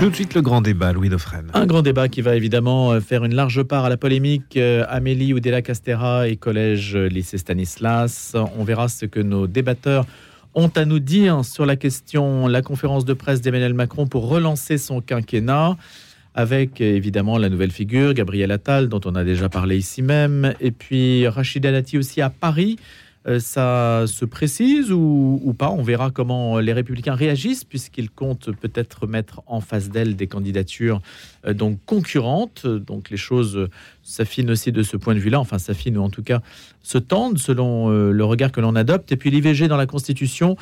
Tout de suite le grand débat, Louis Dauphren. Un grand débat qui va évidemment euh, faire une large part à la polémique. Euh, Amélie Oudela Castera et collège euh, lycée Stanislas. On verra ce que nos débatteurs ont à nous dire sur la question, la conférence de presse d'Emmanuel Macron pour relancer son quinquennat avec évidemment la nouvelle figure, Gabriel Attal, dont on a déjà parlé ici même, et puis Rachida Dati aussi à Paris. Euh, ça se précise ou, pas? On verra comment les républicains réagissent, puisqu'ils comptent peut-être mettre en face d'elle des candidatures euh, donc concurrentes. Donc les choses s'affinent aussi de ce point de vue-là, enfin s'affinent ou en tout cas se tendent selon euh, le regard que l'on adopte. Et puis l'IVG dans la Constitution,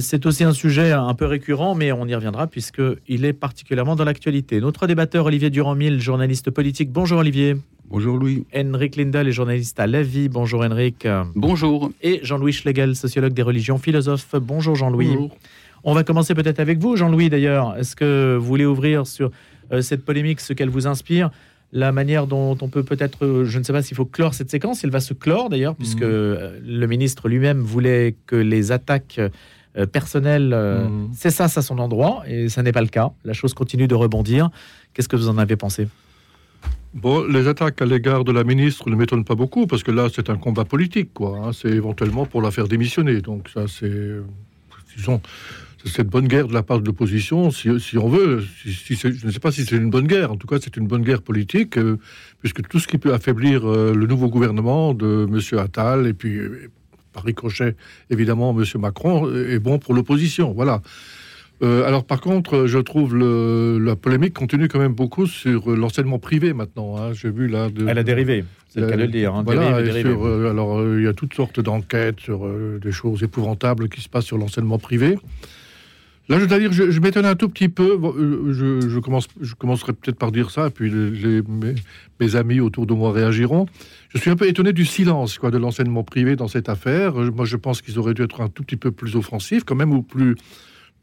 c'est aussi un sujet un peu récurrent, mais on y reviendra puisqu'il est particulièrement dans l'actualité. Notre débatteur Olivier Durand-Mille, journaliste politique. Bonjour Olivier. Bonjour Louis. Henrik Lindal est journaliste à La Vie. Bonjour Henrik. Bonjour. Et Jean-Louis Schlegel, sociologue des religions, philosophe. Bonjour Jean-Louis. Bonjour. On va commencer peut-être avec vous, Jean-Louis d'ailleurs. Est-ce que vous voulez ouvrir sur euh, cette polémique, ce qu'elle vous inspire la manière dont on peut peut-être, euh, je ne sais pas s'il faut clore cette séquence, elle va se clore d'ailleurs, puisque euh, le ministre lui-même voulait que les attaques personnelles mhm. cessassent à son endroit, et ça n'est pas le cas. La chose continue de rebondir. Qu'est-ce que vous en avez pensé? Bon, les attaques à l'égard de la ministre ne m'étonnent pas beaucoup, parce que là, c'est un combat politique, quoi. Hein. C'est éventuellement pour la faire démissionner. Donc, ça, c'est. Disons, c'est une bonne guerre de la part de l'opposition, si, on veut. Si, je ne sais pas si c'est une bonne guerre. En tout cas, c'est une bonne guerre politique, euh, puisque tout ce qui peut affaiblir euh, le nouveau gouvernement de M. Attal, et puis, euh, par ricochet, évidemment, M. Macron, est bon pour l'opposition. Voilà. Euh, alors par contre, je trouve la polémique continue quand même beaucoup sur l'enseignement privé maintenant. Hein. J'ai vu là. De, Elle a dérivé, c'est le cas de le dire. Hein. Euh, alors euh, il y a toutes sortes d'enquêtes sur des choses épouvantables qui se passent sur l'enseignement privé. Là, je dois dire, je, m'étonne un tout petit peu. Je, commence, je commencerai peut-être par dire ça, puis mes, amis autour de moi réagiront. Je suis un peu étonné du silence quoi, de l'enseignement privé dans cette affaire. Moi, je pense qu'ils auraient dû être un tout petit peu plus offensifs, quand même, ou plus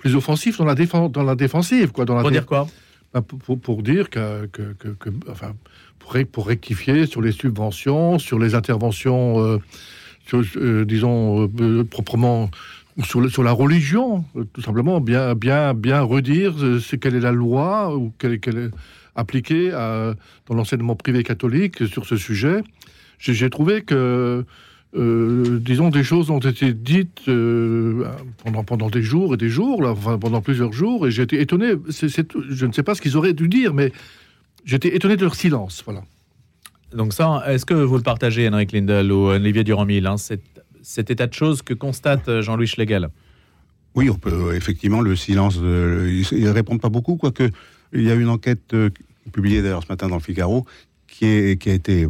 plus offensif dans la, défense, dans la défensive. Quoi, dans la pour dire quoi? Bah, pour, pour, dire que, que, que, enfin, pour, pour, rectifier sur les subventions, sur les interventions, euh, euh, disons, euh, proprement, sur, sur la religion, tout simplement, bien, bien, bien redire ce quelle est la loi ou quelle, est appliquée dans l'enseignement privé catholique sur ce sujet. J'ai trouvé que euh, disons, des choses ont été dites euh, pendant, pendant des jours et des jours, là, pendant plusieurs jours, et j'ai été étonné. je ne sais pas ce qu'ils auraient dû dire, mais j'étais étonné de leur silence. Voilà. Donc ça, est-ce que vous le partagez, Henrik Lindel ou Olivier Durand-Mille, hein, cet, état de choses que constate euh, Jean-Louis Schlegel Oui, on peut effectivement le silence. ils ne répondent pas beaucoup, quoique il y a une enquête publiée d'ailleurs ce matin dans le Figaro qui, est, qui a été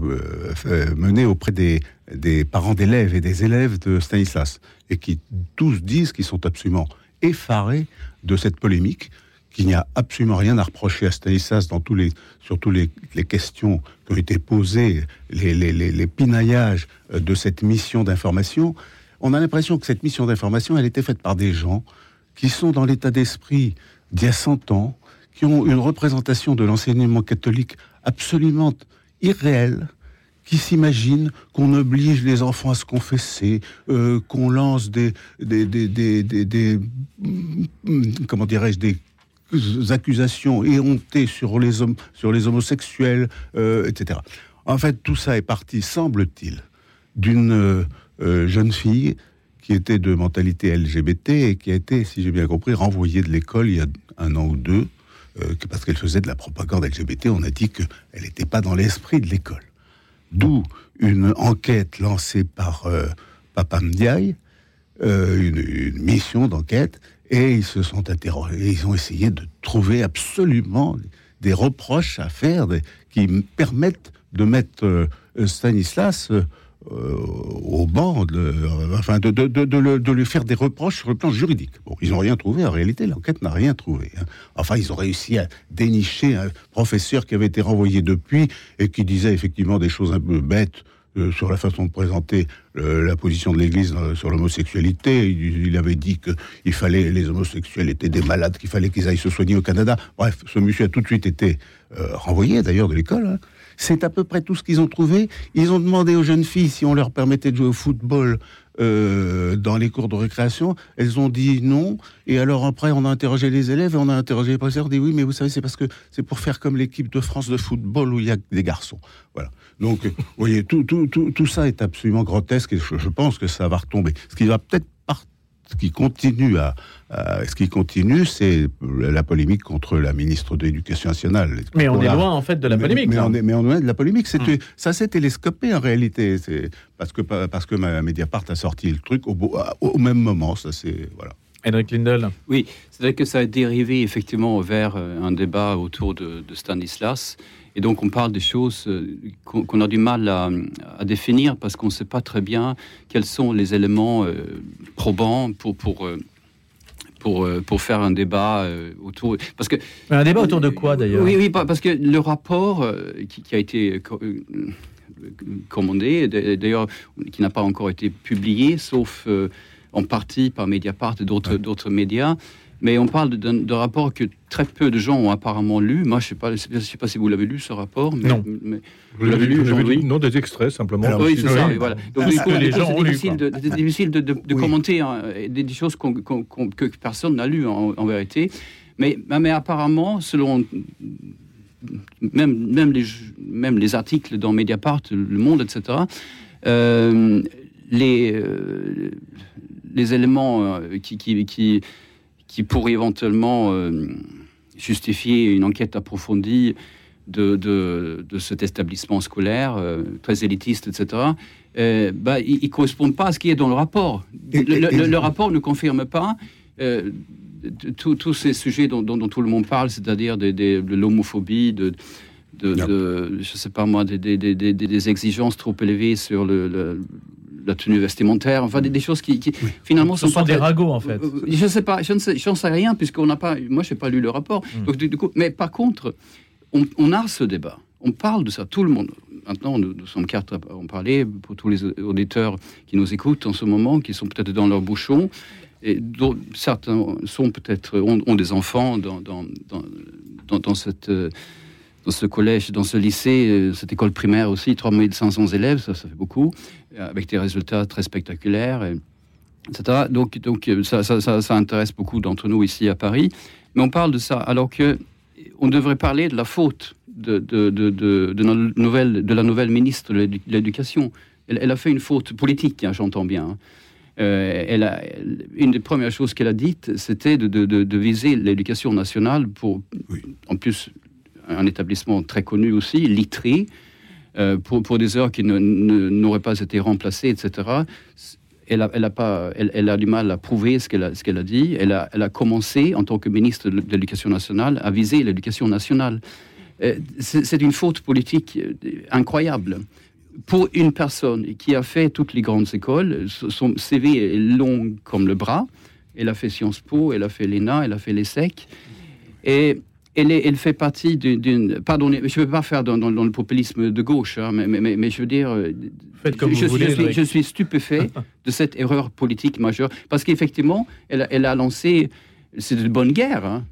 menée auprès des, des parents d'élèves et des élèves de Stanislas, et qui tous disent qu'ils sont absolument effarés de cette polémique, qu'il n'y a absolument rien à reprocher à Stanislas dans tous les, sur toutes les, questions qui ont été posées, les, les, pinaillages de cette mission d'information. On a l'impression que cette mission d'information, elle était faite par des gens qui sont dans l'état d'esprit d'il y a 100 ans, qui ont une représentation de l'enseignement catholique absolument irréelle, qui s'imaginent qu'on oblige les enfants à se confesser, euh, qu'on lance des, des, des, des, comment dirais-je, des accusations éhontées sur les hommes, sur les homosexuels, euh, etc. En fait, tout ça est parti, semble-t-il, d'une euh, jeune fille qui était de mentalité LGBT et qui a été, si j'ai bien compris, renvoyée de l'école il y a un an ou deux, parce qu'elle faisait de la propagande LGBT. On a dit qu'elle n'était pas dans l'esprit de l'école. D'où une enquête lancée par euh, Papa Ndiaye, euh, une, mission d'enquête, et ils se sont interrogés, ils ont essayé de trouver absolument des reproches à faire qui permettent de mettre euh, Stanislas euh, au banc, de, enfin de, lui faire des reproches sur le plan juridique. Bon, ils n'ont rien trouvé, en réalité, l'enquête n'a rien trouvé. Hein. Enfin, ils ont réussi à dénicher un professeur qui avait été renvoyé depuis et qui disait effectivement des choses un peu bêtes euh, sur la façon de présenter euh, la position de l'Église sur l'homosexualité. Il, avait dit que il fallait les homosexuels étaient des malades, qu'il fallait qu'ils aillent se soigner au Canada. Bref, ce monsieur a tout de suite été renvoyé d'ailleurs de l'école. Hein. C'est à peu près tout ce qu'ils ont trouvé. Ils ont demandé aux jeunes filles si on leur permettait de jouer au football euh, dans les cours de récréation. Elles ont dit non. Et alors après, on a interrogé les élèves et on a interrogé les professeurs. On dit oui, mais vous savez, c'est parce que c'est pour faire comme l'équipe de France de football où il y a des garçons. Voilà. Donc, vous voyez, tout, ça est absolument grotesque et je, pense que ça va retomber. Ce qui va peut-être qui continue à, ce qui continue, c'est la polémique contre la ministre de l'Éducation nationale. Mais on, est loin en fait de la polémique. Mais, on, est, mais on est de la polémique. Hum. Ça s'est télescopé en réalité. C'est parce que parce que Mediapart a sorti le truc au, au même moment. Ça c'est voilà. Henrik Lindel. Oui, c'est vrai que ça a dérivé effectivement vers euh, un débat autour de, de Stanislas. Et donc on parle des choses euh, qu'on a du mal à, définir parce qu'on ne sait pas très bien quels sont les éléments euh, probants pour, pour, euh, pour, pour faire un débat autour. Parce que, un débat autour de quoi d'ailleurs? Oui, oui, parce que le rapport qui, a été commandé, d'ailleurs qui n'a pas encore été publié, sauf en partie par Mediapart et d'autres médias, mais on parle d'un rapport que très peu de gens ont apparemment lu. Moi, je ne sais, pas, sais pas si vous l'avez lu, ce rapport. non. vous l'avez lu, aujourd'hui Non, des extraits, simplement. oui, c'est ça. Voilà. Donc, les gens ont difficile, de, difficile de, commenter hein, des, choses que personne n'a lues, en, vérité. Mais, mais apparemment, selon même, même, les, même les articles dans Mediapart, Le Monde, etc., euh, les, euh, les éléments euh, qui, qui, qui qui pourrait éventuellement euh, justifier une enquête approfondie de, de, cet établissement scolaire, euh, très élitiste, etc., euh, bah, ils ne correspondent pas à ce qui est dans le rapport. Le, rapport ne confirme pas tous ces sujets dont, tout le monde parle, c'est-à-dire de, l'homophobie, de, de, je sais pas moi, des, des, exigences trop élevées sur le, la tenue vestimentaire, enfin des, choses qui, finalement Ce sont, des ragots en fait. Euh, je ne sais pas, je ne sais, sais rien puisqu'on n'a pas, moi je n'ai pas lu le rapport. Hmm. Donc, du coup, mais par contre, on, a ce débat, on parle de ça, tout le monde. Maintenant, nous, sommes quatre à en parler pour tous les auditeurs qui nous écoutent en ce moment, qui sont peut-être dans leur bouchon, et dont certains sont peut-être ont, des enfants dans, dans, dans, dans cette euh, dans ce collège, dans ce lycée, euh, cette école primaire aussi, 3500 élèves, ça, ça fait beaucoup, euh, avec des résultats très spectaculaires, etc. Donc, donc euh, ça, ça, ça, intéresse beaucoup d'entre nous ici à Paris. Mais on parle de ça alors que on devrait parler de la faute de, de, de, de, de nouvelle, de la nouvelle ministre de l'Éducation. Elle, a fait une faute politique, hein, j'entends bien. Hein. elle a, une des premières choses qu'elle a dites, c'était de, de, de, viser l'éducation nationale pour, en plus, un établissement très connu aussi, Litry, euh, pour, pour, des heures qui n'auraient pas été remplacées, etc. Elle a, elle, a pas, elle, elle a, du mal à prouver ce qu'elle a, qu'elle a dit. Elle a, elle a, commencé, en tant que ministre de l'Éducation nationale, à viser l'éducation nationale. Euh, c'est une faute politique euh, incroyable. Pour une personne qui a fait toutes les grandes écoles, son CV est long comme le bras. Elle a fait Sciences Po, elle a fait l'ENA, elle a fait l'ESSEC. Et elle, fait partie d'une. Pardon, je ne veux pas faire dans, le populisme de gauche, hein, mais, mais, je veux dire. Euh, comme je, suis, je, suis, stupéfait de cette erreur politique majeure. Parce qu'effectivement, elle, elle, a lancé. C'est de bonne guerre. Hein.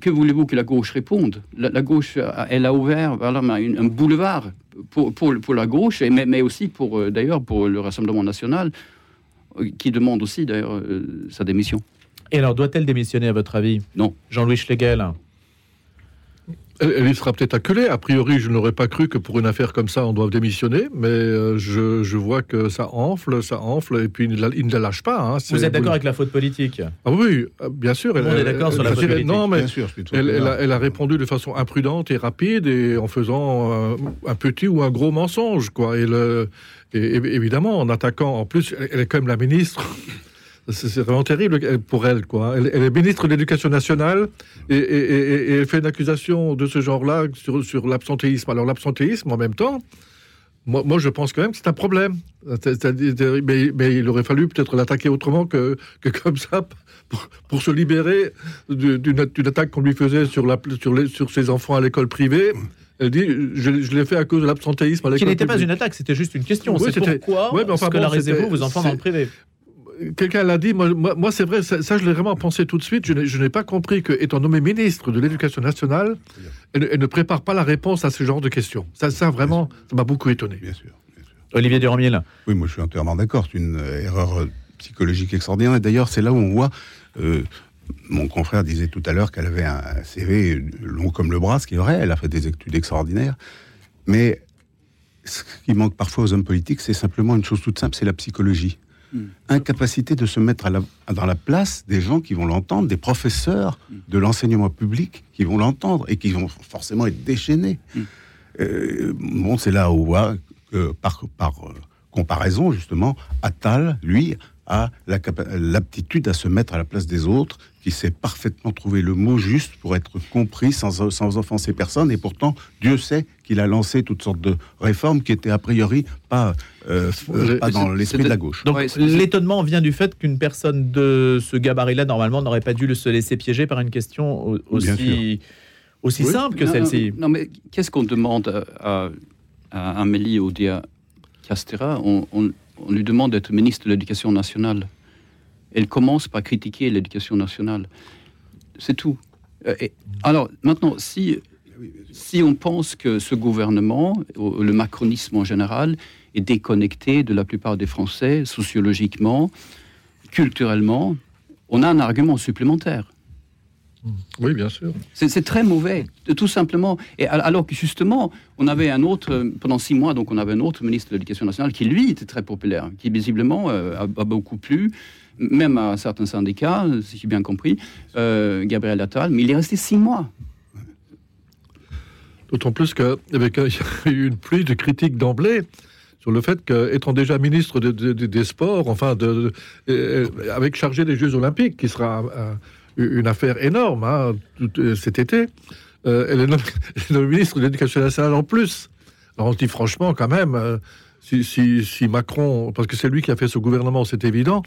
Que voulez-vous que la gauche réponde? La, gauche, elle a ouvert voilà, un, boulevard pour, pour, pour, la gauche, mais, mais aussi pour, euh, d'ailleurs pour le Rassemblement national, euh, qui demande aussi d'ailleurs sa démission. Et alors, doit-elle démissionner à votre avis? Non. Jean-Louis Schlegel elle, y sera peut-être acculée. A priori, je n'aurais pas cru que pour une affaire comme ça, on doive démissionner, mais euh, je, vois que ça enfle, ça enfle, et puis il ne la, lâche pas. Hein. Vous êtes d'accord avec la faute politique? Ah Oui, euh, bien sûr. elle, on est d'accord sur la faute politique. Non, mais elle, a, répondu de façon imprudente et rapide, et en faisant euh, un, petit ou un gros mensonge, quoi. Et, le, et évidemment, en attaquant, en plus, elle est quand même la ministre. C'est vraiment terrible pour elle, quoi. Elle, est ministre de l'Éducation nationale et, elle fait une accusation de ce genre-là sur, sur l'absentéisme. Alors l'absentéisme, en même temps, moi, moi, je pense quand même que c'est un problème. Mais, mais, il aurait fallu peut-être l'attaquer autrement que, que comme ça, pour, se libérer d'une attaque qu'on lui faisait sur, la, sur, les, sur ses enfants à l'école privée. Elle dit, je, je l'ai fait à cause de l'absentéisme. Qui n'était pas une attaque, c'était juste une question. c'est pourquoi ouais, enfin, scolarisez-vous vos enfants dans le privé? Quelqu'un l'a dit, moi, moi, c'est vrai, ça, je l'ai vraiment pensé tout de suite. Je n'ai pas compris que, étant nommé ministre de l'Éducation nationale, elle, ne prépare pas la réponse à ce genre de questions. Ça, ça vraiment, ça m'a beaucoup étonné. Bien sûr. Olivier Durand-Miel. Oui, moi je suis entièrement d'accord. C'est une euh, erreur euh, psychologique extraordinaire. Et d'ailleurs, c'est là où on voit. euh, mon confrère disait tout à l'heure qu'elle avait un CV long comme le bras, ce qui est vrai. Elle a fait des études extraordinaires. Mais ce qui manque parfois aux hommes politiques, c'est simplement une chose toute simple c'est la psychologie. Incapacité de se mettre à la- dans la place des gens qui vont l'entendre, des professeurs de l'enseignement public qui vont l'entendre et qui vont forcément être déchaînés. Euh, bon, c'est là où par euh, comparaison, justement, Attal, lui, la capa- l'aptitude à se mettre à la place des autres, qui sait parfaitement trouver le mot juste pour être compris sans, sans offenser personne. Et pourtant, Dieu sait qu'il a lancé toutes sortes de réformes qui étaient a priori pas, euh, euh, pas dans l'esprit de la gauche. Donc Ouais, l'étonnement vient du fait qu'une personne de ce gabarit-là, normalement, n'aurait pas dû se laisser piéger par une question aussi, aussi Oui. simple que celle-ci. Non, mais qu'est-ce qu'on demande à, à, à Amélie Oudéa Castera on, on- on lui demande d'être ministre de l'Éducation nationale. Elle commence par critiquer l'éducation nationale. C'est tout. Euh, alors, maintenant, si, si on pense que ce gouvernement, ou le macronisme en général, est déconnecté de la plupart des Français, sociologiquement, culturellement, on a un argument supplémentaire. Oui, bien sûr. C'est très mauvais, tout simplement. Et al- alors que justement, on avait un autre, euh, pendant six mois, donc on avait un autre ministre de l'Éducation nationale qui, lui, était très populaire, qui visiblement euh, a, a beaucoup plu, même à certains syndicats, si j'ai bien compris, euh, Gabriel Attal, mais il est resté six mois. D'autant plus qu'il y avait qu'il y a eu une pluie de critiques d'emblée sur le fait qu'étant déjà ministre de- de- de- des Sports, enfin, euh, avec chargé des Jeux Olympiques, qui sera euh, une affaire énorme hein, tout, euh, cet été, euh, elle est nommée, elle est nommée ministre de l'Éducation nationale en plus. Alors on se dit franchement, quand même, euh, si, si- si Macron, parce que c'est lui qui a fait ce gouvernement, c'est évident,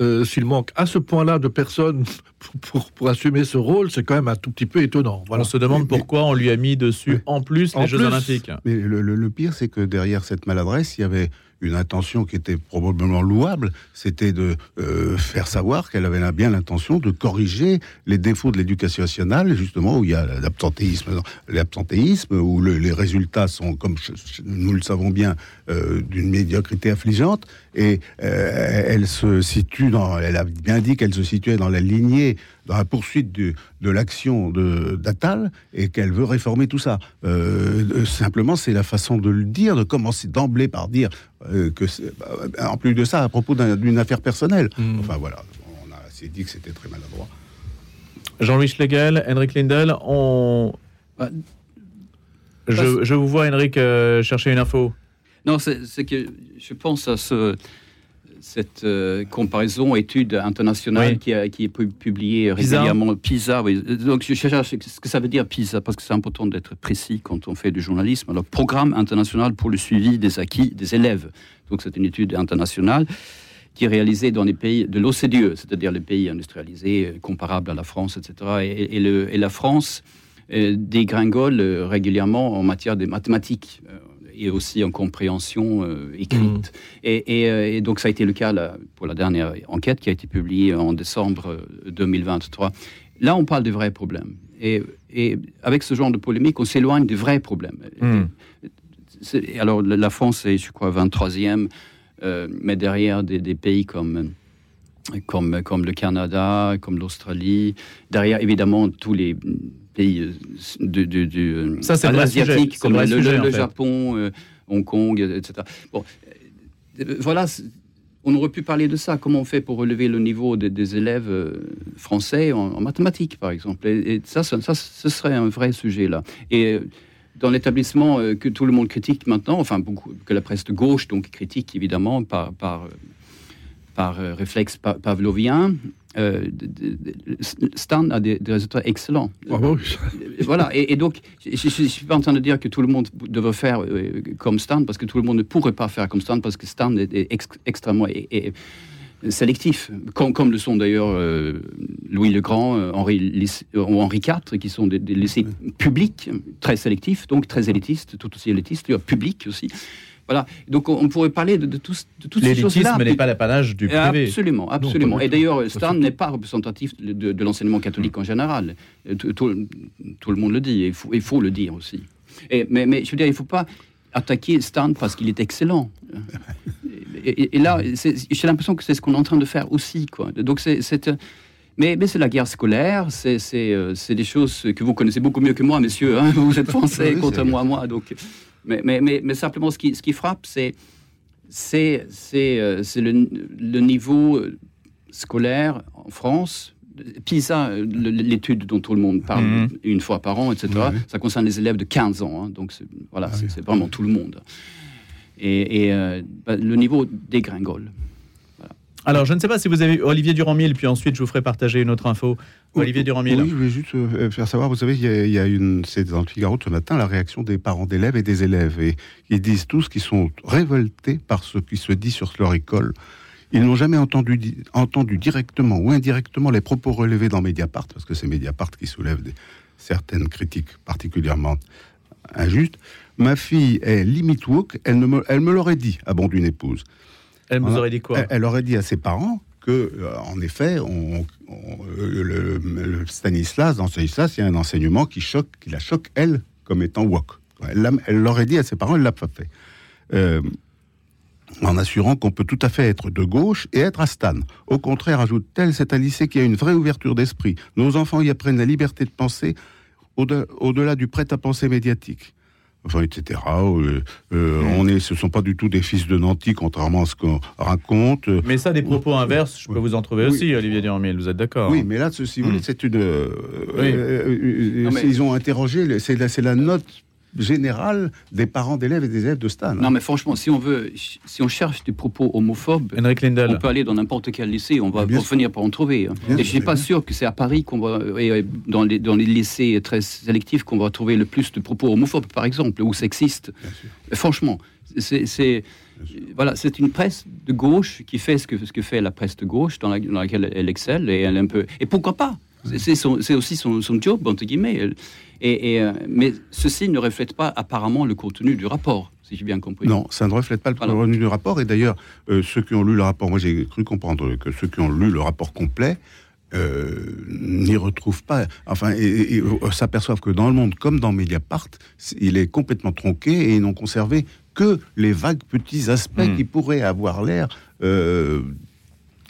euh, s'il manque à ce point-là de personnes pour, pour- pour assumer ce rôle, c'est quand même un tout petit peu étonnant. Voilà. On se demande Mais- pourquoi on lui a mis dessus Oui. en plus En les Jeux plus. Olympiques. Mais le, le- le pire, c'est que derrière cette maladresse, il y avait une intention qui était probablement louable, c'était de euh, faire savoir qu'elle avait bien l'intention de corriger les défauts de l'éducation nationale, justement où il y a l'absentéisme, l'absentéisme où le- les résultats sont, comme nous le savons bien, euh, d'une médiocrité affligeante, et euh, elle se situe dans, elle a bien dit qu'elle se situait dans la lignée, dans la poursuite du- de l'action de d'Attal, et qu'elle veut réformer tout ça. Euh, euh, simplement, c'est la façon de le dire, de commencer d'emblée par dire euh, que, c'est- bah, en plus de ça, à propos d'un- d'une affaire personnelle. Mm. Enfin voilà, on a assez dit que c'était très maladroit. Jean-Louis Schlegel, Henrik Lindel, on... Bah, je, je vous vois, Henrik, euh, chercher une info. Non, c'est c'est que je pense à ce, cette euh, comparaison étude internationale Oui. qui, a- qui est pu- publiée régulièrement. PISA, oui. Donc je cherche ce que ça veut dire PISA, parce que c'est important d'être précis quand on fait du journalisme. Alors, Programme international pour le suivi des acquis des élèves. Donc c'est une étude internationale qui est réalisée dans les pays de l'OCDE, c'est-à-dire les pays industrialisés euh, comparables à la France, etc. Et, et le- et la France euh, dégringole régulièrement en matière de mathématiques et aussi en compréhension euh, écrite. Et, et, euh, et donc ça a été le cas là, pour la dernière enquête qui a été publiée en décembre euh, 2023. Là, on parle de vrais problèmes. Et, et avec ce genre de polémique, on s'éloigne des vrais problèmes. C'est- Alors, la la France est, je crois, 23e, euh, mais derrière des, des pays comme, comme, comme le Canada, comme l'Australie, derrière évidemment tous les pays euh, de, de, de- Ça, c'est asiatiques comme le le. Japon, euh, Hong Kong, etc. Bon, euh, voilà, on aurait pu parler de ça. Comment on fait pour relever le niveau des, des élèves français en, en mathématiques, par exemple? Et, et ça, ça, ça, ce serait un vrai sujet là. Et dans l'établissement que tout le monde critique maintenant, enfin beaucoup, que la presse de gauche donc critique évidemment par par, par euh, réflexe pa- pavlovien, euh, Stan a des, des résultats excellents. Ah oui. Voilà, et, et donc, je ne suis pas en train de dire que tout le monde devrait faire euh, comme Stan, parce que tout le monde ne pourrait pas faire comme Stan, parce que Stan est, est ex- extrêmement et- et sélectif, comme, comme le sont d'ailleurs euh, Louis le Grand, euh, Henri, euh, ou Henri IV, qui sont des, des lycées publics, très sélectifs, donc très élitistes, tout aussi élitistes, publics aussi. Voilà, donc on, pourrait parler de, de, tous- de toutes ces choses-là. L'élitisme n'est pas l'apanage du privé. Absolument, absolument. Et tout. d'ailleurs, tout. n'est pas représentatif de, de- de l'enseignement catholique en général. Euh, Tout, tout- tout le monde le dit, et il faut, il faut le dire aussi. Et, mais, mais je veux dire, il ne faut pas attaquer Stan parce qu'il est excellent. Et, là, j'ai l'impression que c'est ce qu'on est en train de faire aussi. Quoi. Donc c'est, mais, mais c'est la guerre scolaire, c'est, c'est, des choses que vous connaissez beaucoup mieux que moi, messieurs. Hein. vous êtes français contre moi, moi. Donc, mais, mais, mais, mais, simplement, ce qui, ce qui frappe, c'est, c'est le, le niveau scolaire en France PISA, l'étude dont tout le monde parle mhm. une fois par an, etc., ça concerne les élèves de 15 ans. Hein. donc voilà, ah c'est vraiment tout le monde. Et, euh, bah, le niveau dégringole. Alors, je ne sais pas si vous avez Olivier Durand-Mille, puis ensuite je vous ferai partager une autre info. Olivier Durand-Mille. Oui, je voulais juste euh, faire savoir, vous savez, il y a, une, c'est dans le Figaro ce matin, la réaction des parents d'élèves et des élèves. Et ils disent tous qu'ils sont révoltés par ce qui se dit sur leur école ils n'ont jamais entendu, entendu directement ou indirectement les propos relevés dans Mediapart, parce que c'est Mediapart qui soulève certaines critiques particulièrement injustes. Ma fille est limite woke, elle, me, elle me l'aurait dit, à bon d'une épouse. Elle vous aurait dit quoi? Elle, aurait dit à ses parents euh, en effet, on, le, Stanislas, dans Stanislas, il y un enseignement qui choque, qui la choque, elle, comme étant woke. Elle l'aurait dit à ses parents, elle l'a pas fait. Euh, en assurant qu'on peut tout à fait être de gauche et être à Stan. Au contraire, ajoute-t-elle, c'est un lycée qui a une vraie ouverture d'esprit. Nos enfants y apprennent la liberté de penser au-delà du prêt-à-penser médiatique. Enfin, etc. Euh, euh, on est, ce ne sont pas du tout des fils de nantis, contrairement à ce qu'on raconte. Mais ça, des propos inverses, je peux vous en trouver aussi, Olivier Durand-Mille, vous êtes d'accord Oui, mais là, si vous voulez, hmm. c'est une. Euh, ils ont interrogé, c'est la, la note général des parents d'élèves et des élèves de Stan. Non, mais franchement, si on veut, si on cherche des propos homophobes, on peut aller dans n'importe quel lycée, on va finir par en trouver. Hein. et je suis pas sûr que c'est à Paris qu'on va, et dans les, dans les lycées très sélectifs, qu'on va trouver le plus de propos homophobes, par exemple, ou sexistes. Franchement, c'est voilà, c'est une presse de gauche qui fait ce que, ce que fait la presse de gauche, dans, laquelle elle excelle, et elle un peu. Et pourquoi pas? C'est aussi son, son, job, entre guillemets. Et, euh, mais ceci ne reflète pas apparemment le contenu du rapport, si j'ai bien compris. Non, ça ne reflète pas le contenu du rapport. Et d'ailleurs, euh, ceux qui ont lu le rapport, moi j'ai cru comprendre que ceux qui ont lu le rapport complet euh, n'y retrouvent pas, enfin, et, s'aperçoivent que dans le monde, comme dans Mediapart, il est complètement tronqué et ils n'ont conservé que les vagues petits aspects hmm. qui pourraient avoir l'air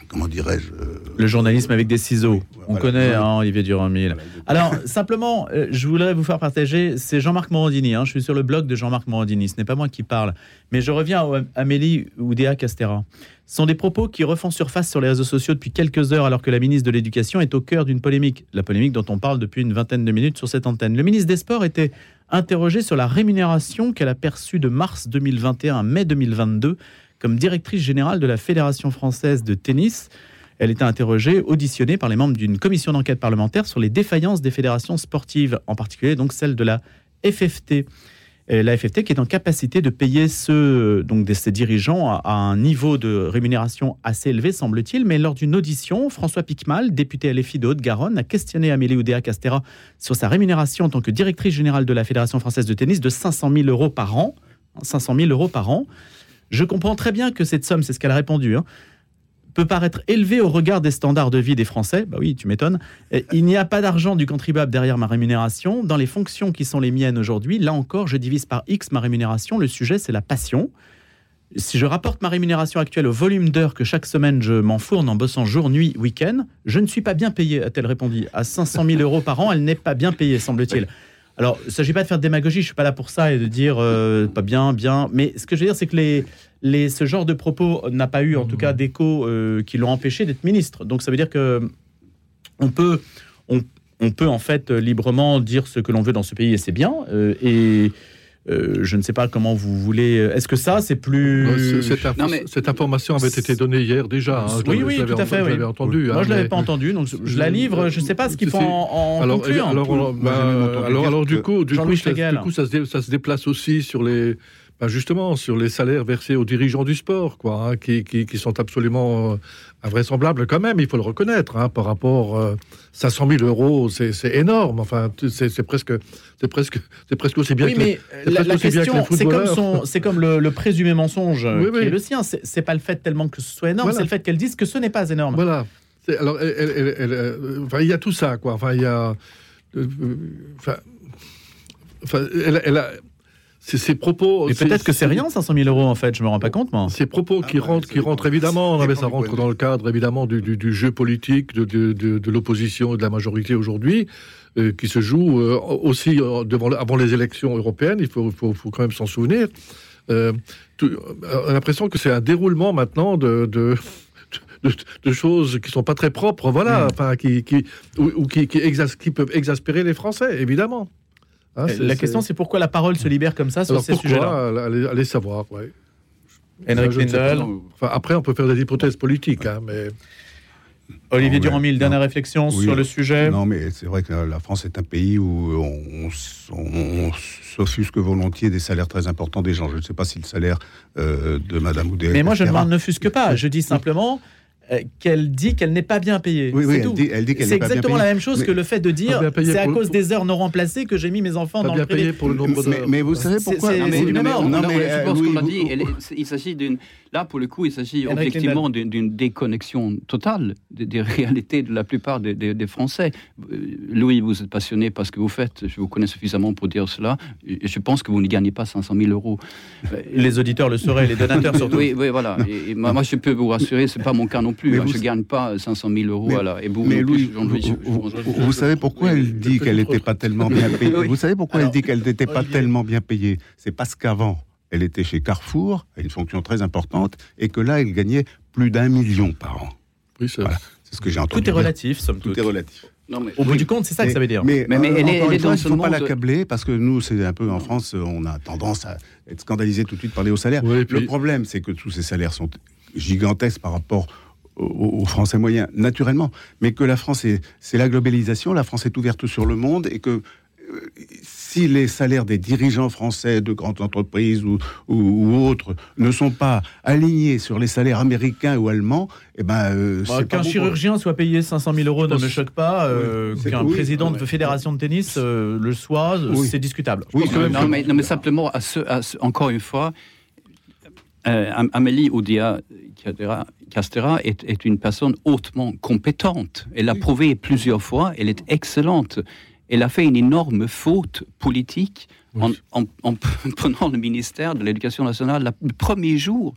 comment dirais-je euh, Le journalisme avec des ciseaux. On connaît hein, Olivier Durand-Mille. Alors, simplement, euh, je voudrais vous faire partager, c'est Jean-Marc Morandini. Hein. je suis sur le blog de Jean-Marc Morandini. Ce n'est pas moi qui parle. Mais je reviens à Amélie Oudéa Castera. Ce sont des propos qui refont surface sur les réseaux sociaux depuis quelques heures, alors que la ministre de l'Éducation est au cœur d'une polémique. La polémique dont on parle depuis une vingtaine de minutes sur cette antenne. Le ministre des Sports était interrogé sur la rémunération qu'elle a perçue de mars 2021 à mai 2022 comme directrice générale de la Fédération française de tennis. Elle était interrogée, auditionnée par les membres d'une commission d'enquête parlementaire sur les défaillances des fédérations sportives, en particulier donc celle de la FFT. la FFT qui est en capacité de payer ses dirigeants à, un niveau de rémunération assez élevé, semble-t-il. Mais lors d'une audition, François Picmal, député LFI de Haute-Garonne, a questionné Amélie Oudéa Castera sur sa rémunération en tant que directrice générale de la Fédération française de tennis de 500 000 euros par an. 500 000 euros par an. Je comprends très bien que cette somme, c'est ce qu'elle a répondu, hein, peut paraître élevée au regard des standards de vie des Français. Bah oui, tu m'étonnes. Il n'y a pas d'argent du contribuable derrière ma rémunération. Dans les fonctions qui sont les miennes aujourd'hui, là encore, je divise par X ma rémunération. Le sujet, c'est la passion. Si je rapporte ma rémunération actuelle au volume d'heures que chaque semaine je m'enfourne en bossant jour, nuit, week-end, je ne suis pas bien payé, a-t-elle répondu. À 500 000 euros par an, elle n'est pas bien payée, semble-t-il. Alors, il ne s'agit pas de faire de démagogie, je ne suis pas là pour ça et de dire euh, pas bien, bien. Mais ce que je veux dire, c'est que les, les, ce genre de propos n'a pas eu, en tout cas, d'écho euh, qui l'ont empêché d'être ministre. Donc, ça veut dire que on peut, on, on, peut en fait librement dire ce que l'on veut dans ce pays et c'est bien. Euh, et euh, je ne sais pas comment vous voulez. Est-ce que ça, c'est plus. Cette, information avait été donnée hier déjà. Hein. oui, oui, tout à fait. Oui. entendu. Moi, je ne l'avais pas entendu, donc je, la livre. Je ne sais pas ce qu'il faut en, alors, conclure. Alors, bah, alors, alors, du coup, du coup, ça, du coup ça, se, ça se déplace aussi sur les bah, justement sur les salaires versés aux dirigeants du sport, quoi, hein, qui, qui, sont absolument euh, invraisemblables quand même, il faut le reconnaître, hein, par rapport à 500 000 euros, c'est énorme. Enfin, c'est presque, presque, presque aussi bien. Oui, mais la, question, c'est comme le, présumé mensonge qui est le sien. C'est pas le fait tellement que ce soit énorme, c'est le fait qu'elle dise que ce n'est pas énorme. Voilà. Alors, euh, enfin, il y a tout ça, quoi. Enfin, il y a, euh, enfin, elle, elle a ces propos. Mais peut-être que c'est rien, 500 000 euros, en fait. Je me rends pas compte, moi. Ces propos qui Ah ouais, rentrent, qui évidemment, Ça mais rentre dans le cadre évidemment du, du- du jeu politique de, de- de- de l'opposition et de la majorité aujourd'hui, euh, qui se joue euh, aussi euh, devant, avant les élections européennes. Il faut, faut- faut quand même s'en souvenir. Euh, tout- on a l'impression que c'est un déroulement maintenant de, de, de- de choses qui sont pas très propres, voilà, Mm. enfin, qui, qui, ou, ou qui, qui, exas- qui peuvent exaspérer les Français, évidemment. Hein, Euh, La question, c'est pourquoi la parole se libère comme ça sur alors ces sujets-là allez, allez savoir, ouais. Henrik. Lindel, Enfin, après, on peut faire des hypothèses politiques, hein, mais Olivier Non, Durand-Mille, dernière non. réflexion Oui. sur le sujet. Non, mais c'est vrai que la France est un pays où on, on- on s'offusque volontiers des salaires très importants des gens. Je ne sais pas si le salaire euh, de Madame Oudéa. Mais moi, je ne m'en offusque pas. Je dis simplement euh, qu'elle dit qu'elle n'est pas bien payée. Oui, C'est oui, tout. elle dit, elle dit qu'elle C'est n'est pas bien exactement la même chose Mais- que le fait de dire c'est à pour- cause des heures non remplacées que j'ai mis mes enfants pas dans le bien privé. payé pour le nombre Mais, d'heures. mais vous savez pourquoi c'est- Non, mais- je pense euh, qu'on oui, l'a dit. il s'agit d'une. Là, pour le coup, il s'agit objectivement d'une déconnexion totale des, des réalités de la plupart des, des- des Français. Euh, Louis, vous êtes passionné par ce que vous faites. Je vous connais suffisamment pour dire cela. Je pense que vous ne gagnez pas 500 000 euros. Euh, Les auditeurs le sauraient, les donateurs surtout. Oui, oui, voilà. Et, et moi, moi, je peux vous rassurer, c'est pas mon cas non plus. Mais hein. vous- Je gagne pas 500 000 euros. Mais-. Et vous, Mais Louis, vous, je- vous- vous savez pourquoi elle dit qu'elle n'était pas tellement bien payée. Vous savez pourquoi elle dit qu'elle n'était pas tellement bien payée? C'est parce qu'avant, elle était chez Carrefour, à une fonction très importante, et que là, elle gagnait plus d'un million par an. Oui, c'est Voilà. C'est ce que j'ai entendu. Tout est relatif, somme toute. Tout est relatif. Non, mais- Au bout oui. du compte, c'est ça que ça veut dire. Mais, Mais- mais euh, elle elle fois, il ne faut pas l'accabler parce que nous, c'est un peu en France, on a tendance à être scandalisé tout de suite par les hauts salaires. Oui, et puis- Le problème, c'est que tous ces salaires sont gigantesques par rapport aux, aux Français moyens, naturellement, mais que la France, est- c'est la globalisation, la France est ouverte sur le monde et que euh, si les salaires des dirigeants français de grandes entreprises ou, ou- ou autres ne sont pas alignés sur les salaires américains ou allemands, eh ben, euh, Bah, Qu'un bon pour- chirurgien soit payé 500 000 euros ne me choque pas. euh, Oui, Qu'un oui, président de fédération de tennis euh, le soit, Oui. c'est discutable. Oui, non, mais, non, mais simplement, à ce, à ce- encore une fois, euh, Am- Amélie Oudéa Castera- Castera est, est une personne hautement compétente. Elle l'a prouvé plusieurs fois, elle est excellente. Elle a fait une énorme faute politique en, en- en prenant le ministère de l'Éducation nationale la- le premier jour.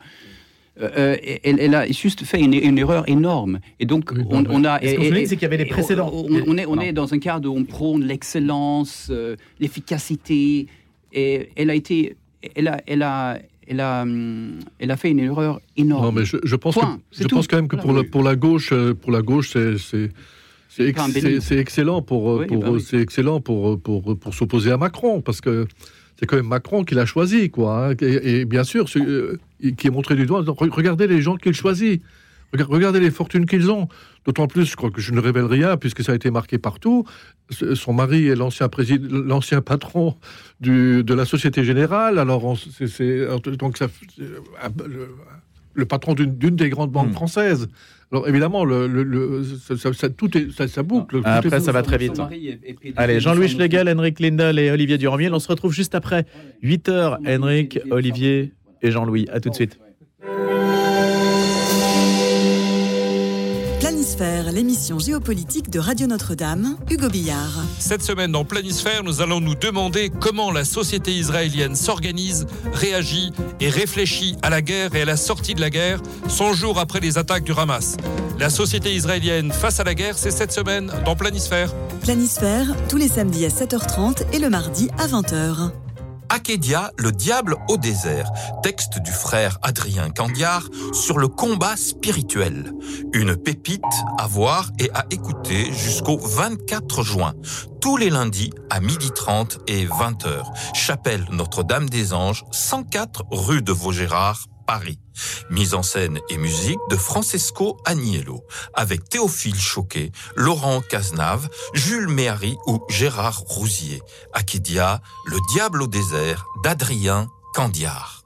Euh, euh, elle, elle a juste fait une, une erreur énorme. Et donc, Oui, on, a. Et ce et- et- c'est qu'il y avait des précédents. On, on- on est, on est dans un cadre où on prône l'excellence, euh, l'efficacité. Et elle a été. Elle a, elle a, elle a, hum, elle a fait une erreur énorme. Non, mais je, je pense, Point, que, je tout. pense quand même que pour, la, pour la gauche, euh, pour la gauche, c'est c'est ex- délit. c'est- c'est excellent pour euh, Oui, pour bah oui. c'est excellent pour pour pour s'opposer à Macron parce que c'est quand même Macron qui l'a choisi quoi. hein. et, et bien sûr, ce- euh, qui est montré du doigt. Regardez les gens qu'il choisit. Rega- Regardez les fortunes qu'ils ont. D'autant plus, je crois que je ne révèle rien, puisque ça a été marqué partout. Son mari est l'ancien président, l'ancien patron du, de la Société Générale. Alors, on- c'est- c'est- donc ça, euh, le, le patron d'une d'une des grandes banques Hmm. françaises. Alors, évidemment, le, le- le- ça, ça- ça- tout est, ça, ça boucle. Ah, tout est- après, ça va très vite. Allez, Jean-Louis Schlegel, Henrik Lindel et Olivier Durand-Mille. On se retrouve juste après 8 heures. Henrik, Olivier et Jean-Louis. À tout de suite. Planisphère, l'émission géopolitique de Radio Notre-Dame, Hugo Billard. Cette semaine dans Planisphère, nous allons nous demander comment la société israélienne s'organise, réagit et réfléchit à la guerre et à la sortie de la guerre 100 jours après les attaques du Hamas. La société israélienne face à la guerre, c'est cette semaine dans Planisphère. Planisphère, tous les samedis à 7h30 et le mardi à 20h. Akédia, le diable au désert, texte du frère Adrien Candiard sur le combat spirituel. Une pépite à voir et à écouter jusqu'au 24 juin, tous les lundis à 12h30 et 20h. Chapelle Notre-Dame des Anges, 104 rue de Vaugirard, Paris. Mise en scène et musique de Francesco Agnello, avec Théophile Choquet, Laurent Cazenave, Jules Méhari ou Gérard Rousier. Aquidia, Le Diable au désert d'Adrien Candiard.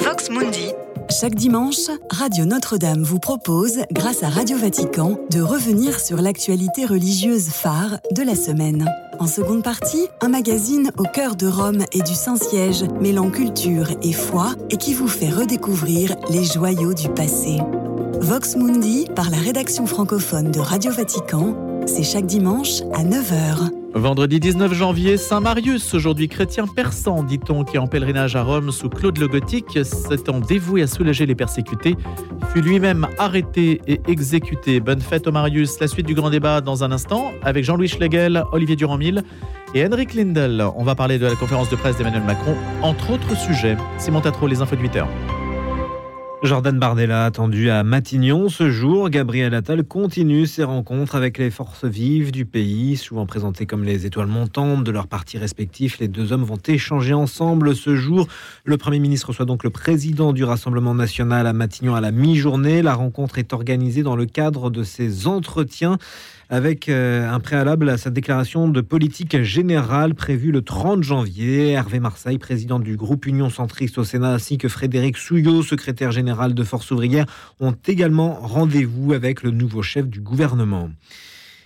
Vox Mundi. Chaque dimanche, Radio Notre-Dame vous propose, grâce à Radio Vatican, de revenir sur l'actualité religieuse phare de la semaine. En seconde partie, un magazine au cœur de Rome et du Saint-Siège, mêlant culture et foi et qui vous fait redécouvrir les joyaux du passé. Vox Mundi, par la rédaction francophone de Radio Vatican, c'est chaque dimanche à 9h. Vendredi 19 janvier, Saint Marius, aujourd'hui chrétien persan, dit-on, qui est en pèlerinage à Rome sous Claude le Gothique, s'étant dévoué à soulager les persécutés, fut lui-même arrêté et exécuté. Bonne fête au Marius. La suite du grand débat dans un instant avec Jean-Louis Schlegel, Olivier Durand-Mille et Henrik Lindel. On va parler de la conférence de presse d'Emmanuel Macron, entre autres sujets. Simon Tatro, les infos de 8 heures. Jordan Bardella attendu à Matignon ce jour. Gabriel Attal continue ses rencontres avec les forces vives du pays, souvent présentées comme les étoiles montantes de leurs partis respectifs. Les deux hommes vont échanger ensemble ce jour. Le Premier ministre reçoit donc le président du Rassemblement national à Matignon à la mi-journée. La rencontre est organisée dans le cadre de ces entretiens avec euh, un préalable à sa déclaration de politique générale prévue le 30 janvier. Hervé Marseille, président du groupe Union Centriste au Sénat, ainsi que Frédéric Souillot, secrétaire général de Force ouvrière, ont également rendez-vous avec le nouveau chef du gouvernement.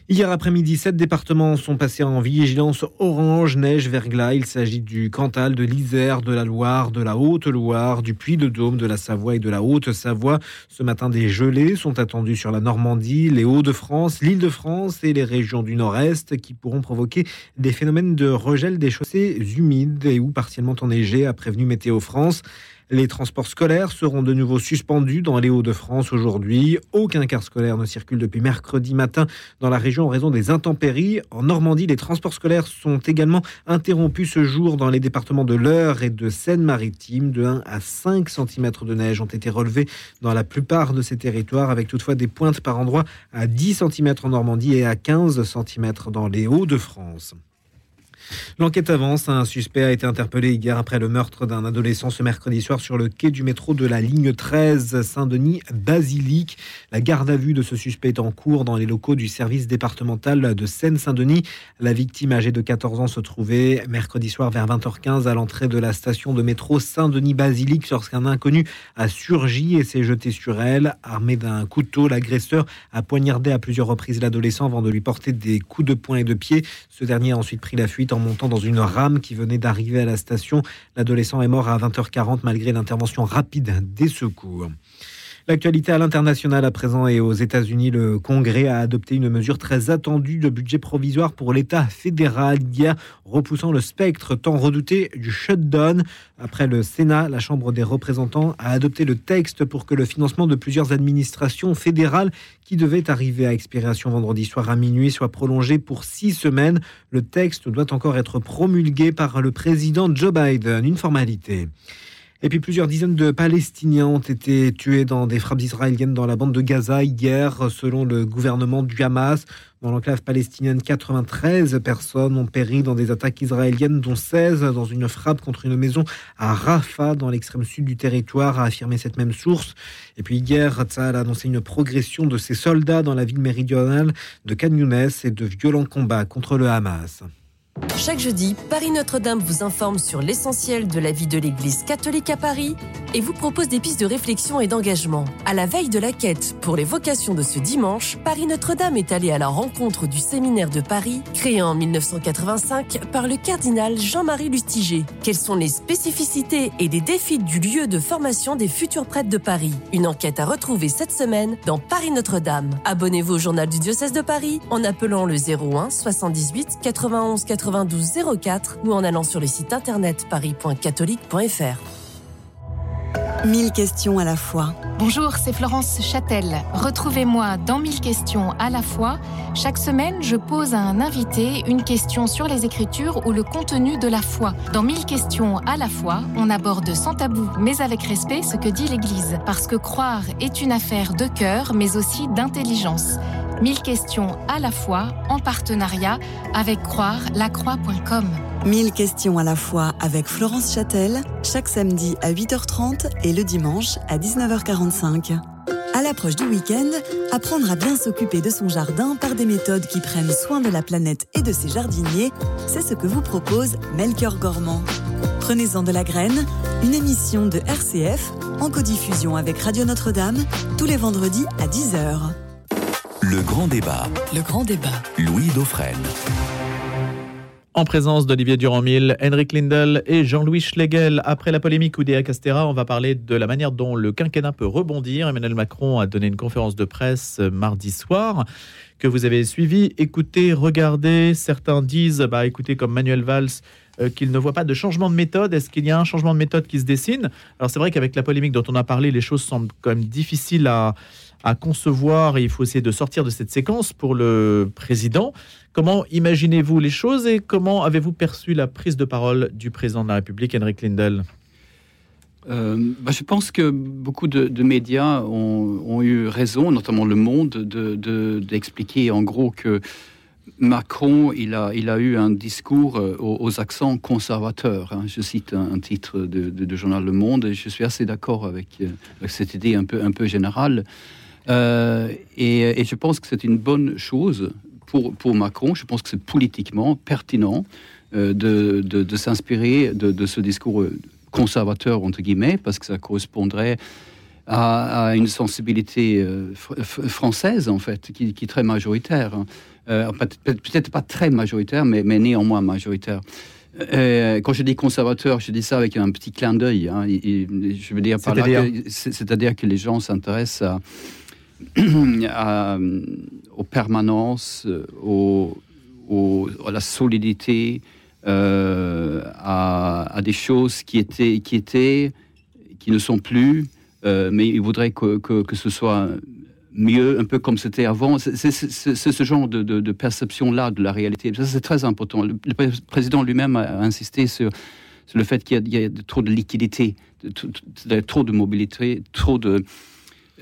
Hier après-midi, sept départements sont passés en vigilance orange, neige, verglas. Il s'agit du Cantal, de l'Isère, de la Loire, de la Haute-Loire, du Puy-de-Dôme, de la Savoie et de la Haute-Savoie. Ce matin, des gelées sont attendues sur la Normandie, les Hauts-de-France, l'Île-de-France et les régions du Nord-Est qui pourront provoquer des phénomènes de regel des chaussées humides et ou partiellement enneigées, a prévenu Météo France. Les transports scolaires seront de nouveau suspendus dans les Hauts-de-France aujourd'hui. Aucun car scolaire ne circule depuis mercredi matin dans la région en raison des intempéries. En Normandie, les transports scolaires sont également interrompus ce jour dans les départements de l'Eure et de Seine-Maritime. De 1 à 5 cm de neige ont été relevés dans la plupart de ces territoires, avec toutefois des pointes par endroits à 10 cm en Normandie et à 15 cm dans les Hauts-de-France. L'enquête avance. Un suspect a été interpellé hier après le meurtre d'un adolescent ce mercredi soir sur le quai du métro de la ligne 13 Saint-Denis-Basilique. La garde à vue de ce suspect est en cours dans les locaux du service départemental de Seine-Saint-Denis. La victime âgée de 14 ans se trouvait mercredi soir vers 20h15 à l'entrée de la station de métro Saint-Denis-Basilique lorsqu'un inconnu a surgi et s'est jeté sur elle. Armé d'un couteau, l'agresseur a poignardé à plusieurs reprises l'adolescent avant de lui porter des coups de poing et de pied. Ce dernier a ensuite pris la fuite en montant dans une rame qui venait d'arriver à la station. L'adolescent est mort à 20h40 malgré l'intervention rapide des secours. L'actualité à l'international à présent et aux États-Unis, le Congrès a adopté une mesure très attendue de budget provisoire pour l'État fédéral hier, repoussant le spectre tant redouté du shutdown. Après le Sénat, la Chambre des représentants a adopté le texte pour que le financement de plusieurs administrations fédérales qui devaient arriver à expiration vendredi soir à minuit soit prolongé pour six semaines. Le texte doit encore être promulgué par le président Joe Biden, une formalité. Et puis plusieurs dizaines de Palestiniens ont été tués dans des frappes israéliennes dans la bande de Gaza hier, selon le gouvernement du Hamas. Dans l'enclave palestinienne, 93 personnes ont péri dans des attaques israéliennes, dont 16 dans une frappe contre une maison à Rafah, dans l'extrême sud du territoire, a affirmé cette même source. Et puis hier, Tzal a annoncé une progression de ses soldats dans la ville méridionale de Khan et de violents combats contre le Hamas. Chaque jeudi, Paris Notre-Dame vous informe sur l'essentiel de la vie de l'Église catholique à Paris et vous propose des pistes de réflexion et d'engagement. À la veille de la quête pour les vocations de ce dimanche, Paris Notre-Dame est allé à la rencontre du séminaire de Paris, créé en 1985 par le cardinal Jean-Marie Lustiger. Quelles sont les spécificités et les défis du lieu de formation des futurs prêtres de Paris? Une enquête à retrouver cette semaine dans Paris Notre-Dame. Abonnez-vous au journal du diocèse de Paris en appelant le 01 78 91 91 92 04 ou en allant sur le site internet paris.catholique.fr. 1000 questions à la fois. Bonjour, c'est Florence Châtel. Retrouvez-moi dans 1000 questions à la fois. Chaque semaine, je pose à un invité une question sur les Écritures ou le contenu de la foi. Dans 1000 questions à la fois, on aborde sans tabou, mais avec respect, ce que dit l'Église. Parce que croire est une affaire de cœur, mais aussi d'intelligence. 1000 questions à la fois en partenariat avec croire-lacroix.com. 1000 questions à la fois avec Florence Châtel, chaque samedi à 8h30 et le dimanche à 19h45. À l'approche du week-end, apprendre à bien s'occuper de son jardin par des méthodes qui prennent soin de la planète et de ses jardiniers, c'est ce que vous propose Melchior Gormand. Prenez-en de la graine, une émission de RCF en codiffusion avec Radio Notre-Dame tous les vendredis à 10h. Le grand débat. Le grand débat. Louis Dauphren. En présence d'Olivier Durand-Mille, Henrik Lindel et Jean-Louis Schlegel. Après la polémique Oudéa Castera, on va parler de la manière dont le quinquennat peut rebondir. Emmanuel Macron a donné une conférence de presse mardi soir que vous avez suivi. Écoutez, regardez. Certains disent, bah, écoutez, comme Manuel Valls, euh, qu'il ne voit pas de changement de méthode. Est-ce qu'il y a un changement de méthode qui se dessine? Alors c'est vrai qu'avec la polémique dont on a parlé, les choses semblent quand même difficiles à, à concevoir et il faut essayer de sortir de cette séquence pour le président. Comment imaginez-vous les choses et comment avez-vous perçu la prise de parole du président de la République, Henrik Lindel? Euh, bah, je pense que beaucoup de, médias ont, eu raison, notamment Le Monde, d'expliquer de, en gros que Macron, il a, il a eu un discours euh, aux, accents conservateurs. Hein. Je cite un, titre de, journal Le Monde et je suis assez d'accord avec, euh, avec, cette idée un peu, un peu générale. Euh, et, je pense que c'est une bonne chose pour, pour Macron. Je pense que c'est politiquement pertinent de, de s'inspirer de, ce discours conservateur, entre guillemets, parce que ça correspondrait à, une sensibilité française, en fait, qui, qui est très majoritaire. Hein. Euh, peut-être pas très majoritaire, mais, mais néanmoins majoritaire. Euh, quand je dis conservateur, je dis ça avec un petit clin d'œil. Hein. je veux dire c'est-à-dire que les gens s'intéressent à, aux permanences, aux, à la solidité, euh, à, des choses qui étaient, qui étaient, qui ne sont plus, mais ils voudraient que, que, ce soit mieux, un peu comme c'était avant. C'est ce genre de, perception-là de la réalité. C'est très important. Le, président lui-même a insisté sur, le fait qu'il y, a trop de liquidité, trop de mobilité, trop de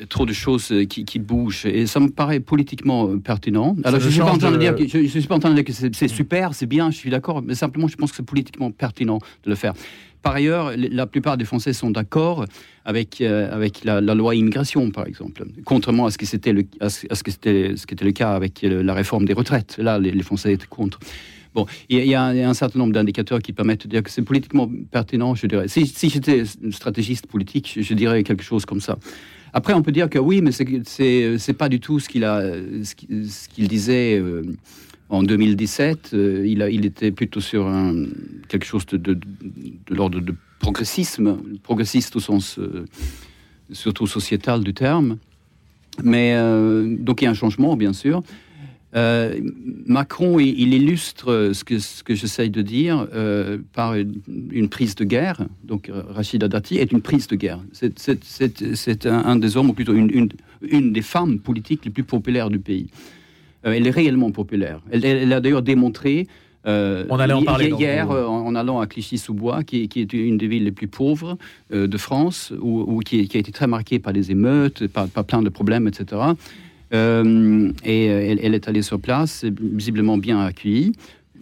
trop de choses qui, bougent et ça me paraît politiquement pertinent. Alors je ne suis, pas en train de dire que, je, suis pas en train de dire que c'est super, c'est bien, je suis d'accord, mais simplement je pense que c'est politiquement pertinent de le faire. Par ailleurs, la plupart des Français sont d'accord avec, euh, avec la, loi immigration, par exemple, contrairement à ce, qui était le, à ce, que ce qui était le cas avec euh, la réforme des retraites. Là, les, Français étaient contre. Bon, il y, a un certain nombre d'indicateurs qui permettent de dire que c'est politiquement pertinent, je dirais. Si, si j'étais stratégiste politique, je, dirais quelque chose comme ça. Après, on peut dire que oui, mais c'est, pas du tout ce qu'il a, ce qu'il disait. Euh, en 2017, euh, il, a, il était plutôt sur un, quelque chose de, de, l'ordre de progressisme, progressiste au sens euh, surtout sociétal du terme. Mais euh, donc il y a un changement, bien sûr. Macron, il, illustre ce que, ce que j'essaye de dire par une, prise de guerre. Donc Rachida Dati est une prise de guerre. C'est un, un, des hommes, ou plutôt une, une, une des femmes politiques les plus populaires du pays. Euh, elle est réellement populaire. Elle, a d'ailleurs démontré euh, on allait en parler hier euh, en, allant à Clichy-sous-Bois, qui, est une des villes les plus pauvres de France, où, qui, a été très marquée par des émeutes, par, par plein de problèmes, etc. et elle, elle, est allée sur place, visiblement bien accueillie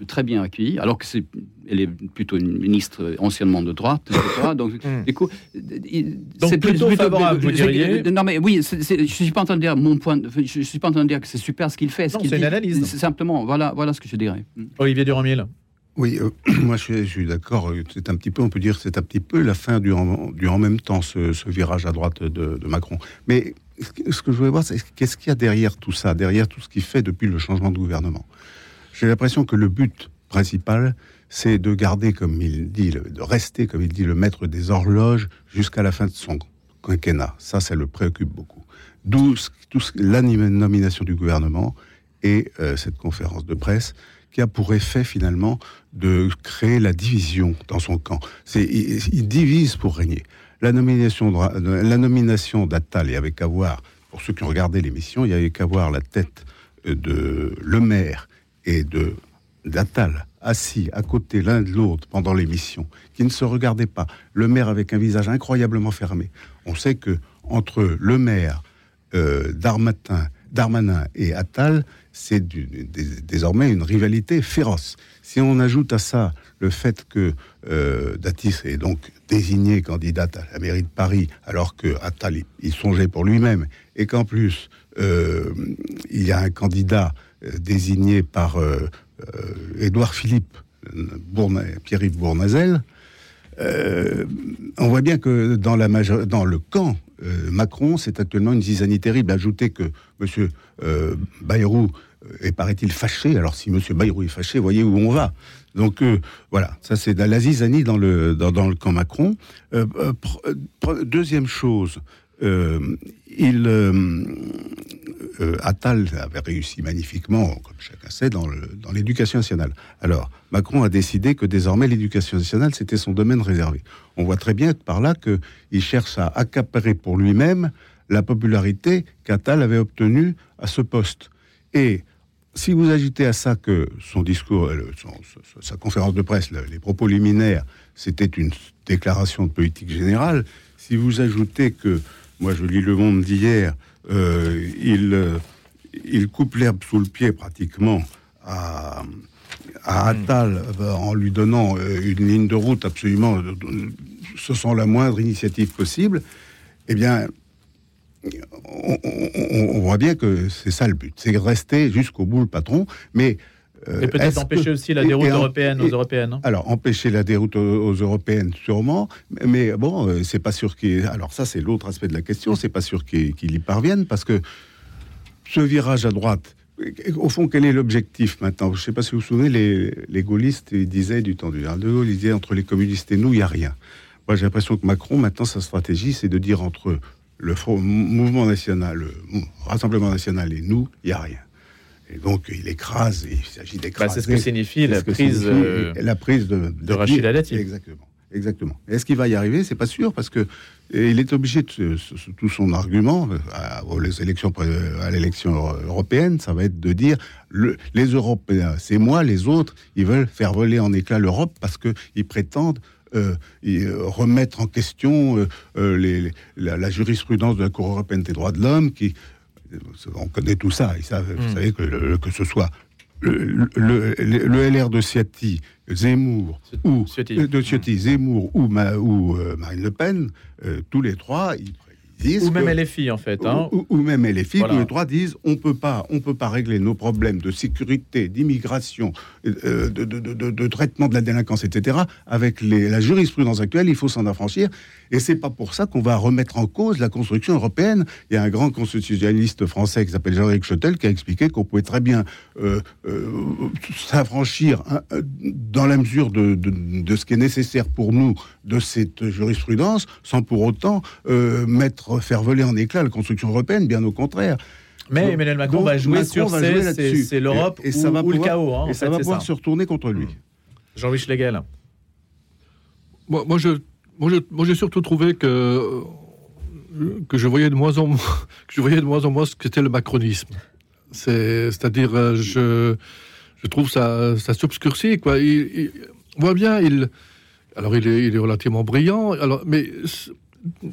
très bien accueillie, alors que c'est, elle est plutôt une ministre anciennement de droite, etc. Donc, hmm. du coup, c'est plutôt, favorable, vous diriez Non, mais oui, je ne suis pas en train de dire mon point. je, suis pas en train de dire que c'est super ce qu'il fait. Non, c'est une analyse. C'est simplement, voilà, voilà ce que je dirais. Hmm. Olivier Durand-Miel. Oui, euh, moi je suis, d'accord. C'est un petit peu, on peut dire, c'est un petit peu la fin du en, du en même temps, ce, virage à droite de, de, Macron. Mais ce que je voulais voir, c'est qu'est-ce qu'il y a derrière tout ça, derrière tout ce qu'il fait depuis le changement de gouvernement. J'ai l'impression que le but principal, c'est de garder, comme il dit, de rester, comme il dit, le maître des horloges jusqu'à la fin de son quinquennat. Ça, ça le préoccupe beaucoup. D'où la nomination du gouvernement et euh, cette conférence de presse qui a pour effet finalement de créer la division dans son camp. Il, divise pour régner. La nomination, d'Attal, il y avait qu'à voir, pour ceux qui ont regardé l'émission, il y avait qu'à voir la tête de Le Maire et de d'Attal assis à côté l'un de l'autre pendant l'émission, qui ne se regardaient pas, le maire avec un visage incroyablement fermé. On sait que entre le maire, euh, Darmanin et Attal, c'est désormais une rivalité féroce. Si on ajoute à ça le fait que euh, Datis est donc désigné candidate à la mairie de Paris, alors que Attal il, songeait pour lui-même, et qu'en plus euh, il y a un candidat euh, désigné par euh, Édouard Philippe, Pierre-Yves Bournazel, on voit bien que dans, le camp Macron, c'est actuellement une zizanie terrible. Ajouter que M. Bayrou et paraît-il fâché. Alors si M. Bayrou est fâché, voyez où on va. Donc euh, voilà, ça c'est de la dans le, dans, le camp Macron. Euh, euh, deuxième chose, il, Attal avait réussi magnifiquement, comme chacun sait, dans l'éducation nationale. Alors Macron a décidé que désormais l'éducation nationale c'était son domaine réservé. On voit très bien par là qu'il cherche à accaparer pour lui-même la popularité qu'Attal avait obtenue à ce poste. Et si vous ajoutez à ça que son discours, euh, sa conférence de presse, les propos liminaires, c'était une déclaration de politique générale, si vous ajoutez que, moi je lis Le Monde d'hier, euh, il, euh, il coupe l'herbe sous le pied pratiquement à, à. Attal en lui donnant une ligne de route absolument, ce sont la moindre initiative possible, eh bien, on, voit bien que c'est ça le but, c'est rester jusqu'au bout le patron, mais... Euh, et peut-être empêcher aussi la déroute européenne aux européennes. Hein. alors, empêcher la déroute aux, européennes, sûrement, mais bon, euh, c'est pas sûr qu'il... Alors ça, c'est l'autre aspect de la question, c'est pas sûr qu'il y parvienne, parce que ce virage à droite, au fond, quel est l'objectif maintenant? Je ne sais pas si vous vous souvenez, les, les gaullistes disaient du temps du général de Gaulle, ils disaient entre les communistes et nous, il n'y a rien. Moi, j'ai l'impression que Macron, maintenant, sa stratégie, c'est de dire entre le mouvement national, le Rassemblement national et nous, il n'y a rien. Et donc, il écrase, il s'agit bah, d'écraser. c'est ce que signifie la prise, euh, la prise de, de, Rachid Exactement. Exactement. Est-ce qu'il va y arriver? C'est pas sûr parce que il est obligé de tout son argument euh, à, l'élection européenne, ça va être de dire le, les Européens, c'est moi, les autres, ils veulent faire voler en éclats l'Europe parce que ils prétendent euh, euh, remettre en question euh, la, jurisprudence de la Cour européenne des droits de l'homme, qui on connaît tout ça. Vous hmm. savez que, que ce soit le, LR de Ciotti, Zemmour ou de Ciotti, Zemmour ou, ou Marine Le Pen, tous les trois, ils ou même filles en fait. Hein. Ou, même les filles, tous les trois disent on peut pas, on peut pas régler nos problèmes de sécurité, d'immigration, euh, de, traitement de la délinquance, etc. Avec la jurisprudence actuelle, il faut s'en affranchir. Et c'est pas pour ça qu'on va remettre en cause la construction européenne. Il y a un grand constitutionnaliste français qui s'appelle Jean-Éric Chotel qui a expliqué qu'on pouvait très bien euh, euh, s'affranchir hein, dans la mesure de, ce qui est nécessaire pour nous de cette jurisprudence, sans pour autant mettre faire voler en éclats la construction européenne, bien au contraire. Mais Emmanuel Macron va jouer sur c'est l'Europe et, ça va ou le chaos. Hein, et ça va pouvoir se retourner contre lui. Jean-Louis Schlegel. Moi, moi, je, moi, moi, j'ai surtout trouvé que que je voyais de moins en moins, que je voyais de moins en moins ce qu'était le macronisme. C'est-à-dire, euh, je, je trouve ça, ça s'obscurcit quoi. Il, on voit bien, il, alors il est, il est relativement brillant. Alors, mais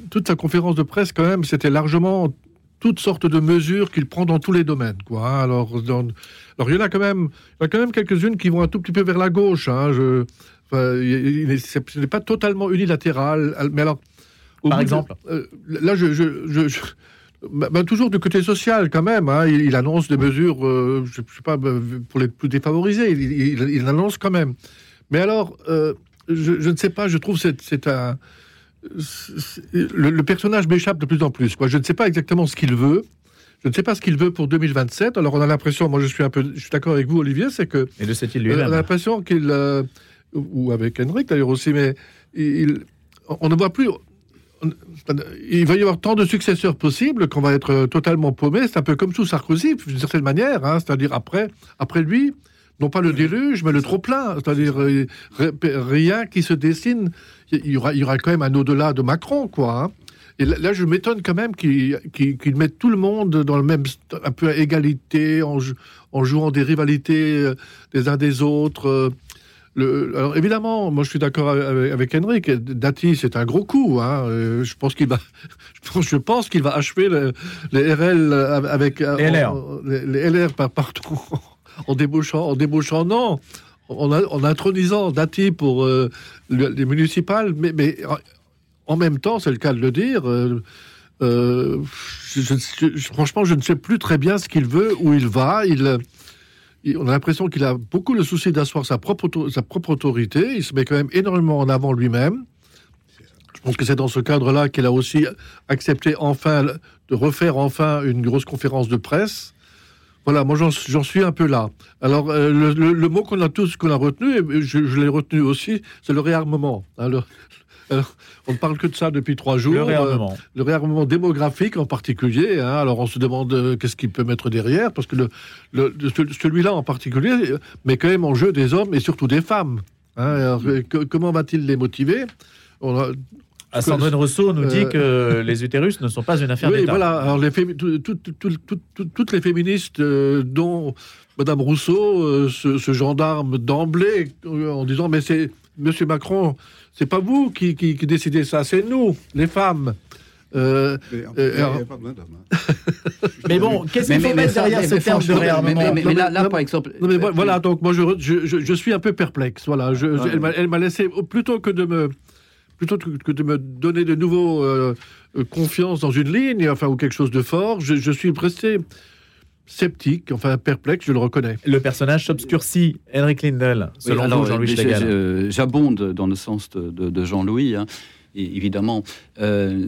toute sa conférence de presse, quand même, c'était largement toutes sortes de mesures qu'il prend dans tous les domaines. Quoi, hein. alors, alors, il y en a quand même, quand même quelques-unes qui vont un tout petit peu vers la gauche. Hein. je, ce n'est pas totalement unilatéral. Mais alors, par exemple, euh, là, je, je, bah, bah, toujours du côté social quand même. Hein. il, annonce des mesures, euh, je, sais pas, bah, pour les plus défavorisés. Il, annonce quand même. Mais alors, euh, je, ne sais pas. Je trouve c'est c'est un le, personnage m'échappe de plus en plus. Quoi. Je ne sais pas exactement ce qu'il veut. Je ne sais pas ce qu'il veut pour 2027. Alors on a l'impression, moi je suis un peu, je suis d'accord avec vous Olivier, c'est que et de lui On a l'impression qu'il, euh, ou avec Henrik d'ailleurs aussi, mais il, on ne voit plus. il va y avoir tant de successeurs possibles qu'on va être totalement paumé. C'est un peu comme sous Sarkozy, d'une certaine manière. Hein. c'est-à-dire après, après lui, non pas le déluge, mais le trop plein. C'est-à-dire euh, rien qui se dessine il y aura, il y aura quand même un au-delà de Macron, quoi. Hein. Et là, je m'étonne quand même qu'ils mettent tout le monde dans le même un peu à égalité en, en jouant des rivalités euh, des uns des autres. Euh. Le, alors évidemment, moi je suis d'accord avec, avec Henrik. Dati, c'est un gros coup. Hein. Euh, je pense qu'il va, je pense qu'il va achever les RL avec les LR, les, LR par partout en débauchant, en débauchant. Non, en, intronisant Dati pour euh, les municipales, mais, mais, en même temps, c'est le cas de le dire, euh, euh, franchement, je ne sais plus très bien ce qu'il veut, où il va. Il, on a l'impression qu'il a beaucoup le souci d'asseoir sa propre, sa propre autorité. Il se met quand même énormément en avant lui-même. Je pense que c'est dans ce cadre-là qu'il a aussi accepté enfin de refaire enfin une grosse conférence de presse Voilà, moi j'en suis un peu là. Alors euh, le, mot qu'on a tous qu'on a retenu, et je, l'ai retenu aussi, c'est le réarmement. Alors, on ne parle que de ça depuis trois jours. Le réarmement. Euh, le réarmement démographique en particulier. Hein. alors on se demande euh, qu'est-ce qu'il peut mettre derrière, parce que le, celui-là en particulier met quand même en jeu des hommes et surtout des femmes. Hein. alors, comment va-t-il les motiver? On a, ah, Sandrine Rousseau nous dit que les utérus ne sont pas une affaire oui, voilà. Alors, les toutes les féministes, euh, dont Madame Rousseau, euh, ce, gendarme d'emblée, euh, en disant mais c'est Monsieur Macron, c'est pas vous qui, qui, décidez ça, c'est nous, les femmes. mais, mais bon, qu'est-ce qu'il faut mettre derrière ce terme de réarmement mais, là, par exemple, voilà, donc moi je, je, je, suis un peu perplexe. Voilà, elle m'a laissé plutôt que de me plutôt que de me donner de nouveau euh, euh, confiance dans une ligne, enfin, ou quelque chose de fort, je, suis resté sceptique, enfin perplexe, je le reconnais. Le personnage s'obscurcit, Henrik Lindel, selon vous, Jean-Louis J'abonde dans le sens de, Jean-Louis, hein, évidemment. Euh,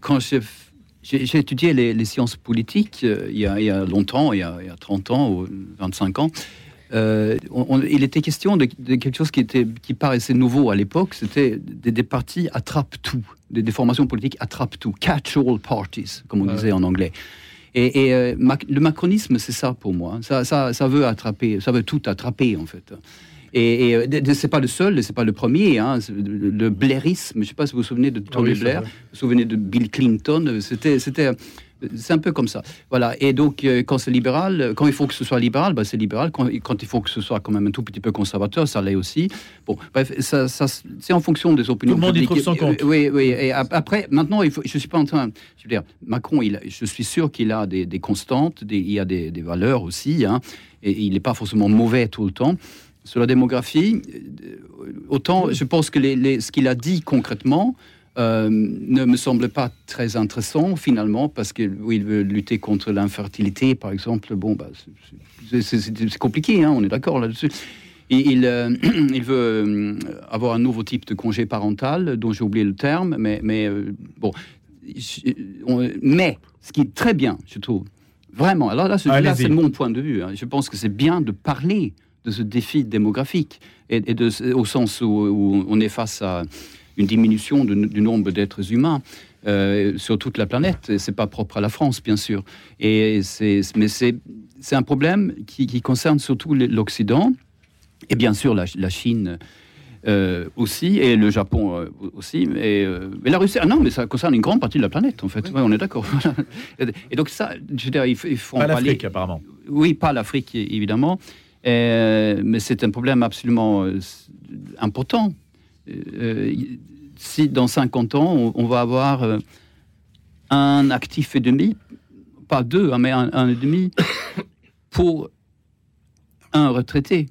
quand j'ai étudié les, sciences politiques il y, a, longtemps, il y a, il y a 30 ans ou 25 ans. Euh, il était question de, quelque chose qui, était, qui paraissait nouveau à l'époque, c'était des, partis attrape-tout, des, formations politiques attrape-tout, catch-all parties, comme on disait en anglais. Et, euh, le macronisme, c'est ça pour moi. Ça, ça, veut attraper, ça veut tout attraper en fait. Et, et c'est pas le seul, c'est pas le premier. Hein, le, blairisme, je ne sais pas si vous vous souvenez de Tony ah Blair, vous vous souvenez de Bill Clinton. C'était, c'était c'est un peu comme ça. Voilà. Et donc, euh, quand c'est libéral, quand il faut que ce soit libéral, bah, c'est libéral. Quand, quand, il faut que ce soit quand même un tout petit peu conservateur, ça l'est aussi. Bon, bref, ça, c'est en fonction des opinions. Tout le monde y trouve son compte. Oui, oui. Et après, maintenant, il faut, je suis pas en train. Je veux dire, Macron, il, je suis sûr qu'il a des, constantes, il y a des, valeurs aussi, hein, et il n'est pas forcément mauvais tout le temps. Sur la démographie, euh, autant je pense que les, ce qu'il a dit concrètement, euh, ne me semble pas très intéressant finalement parce qu'il veut lutter contre l'infertilité par exemple. Bon, bah, c'est compliqué, hein, on est d'accord là-dessus. Il, euh, il, veut euh, avoir un nouveau type de congé parental dont j'ai oublié le terme, mais, mais bon. mais ce qui est très bien, je trouve, vraiment, alors là, c'est mon point de vue. Hein. je pense que c'est bien de parler de ce défi démographique et, de, au sens où on est face à une diminution du nombre d'êtres humains. Euh, sur toute la planète. Et c'est pas propre à la France, bien sûr. Et c'est, mais c'est, c'est un problème qui, concerne surtout l'Occident et bien sûr la, Chine. Euh, aussi et le Japon euh, aussi mais, la Russie ah non mais ça concerne une grande partie de la planète en fait on est d'accord et donc ça je veux dire, il, faut pas l'Afrique apparemment oui pas l'Afrique évidemment mais c'est un problème absolument important si dans 50 ans, on, va avoir euh, un actif et demi, pas deux, hein, mais un, et demi, pour un retraité.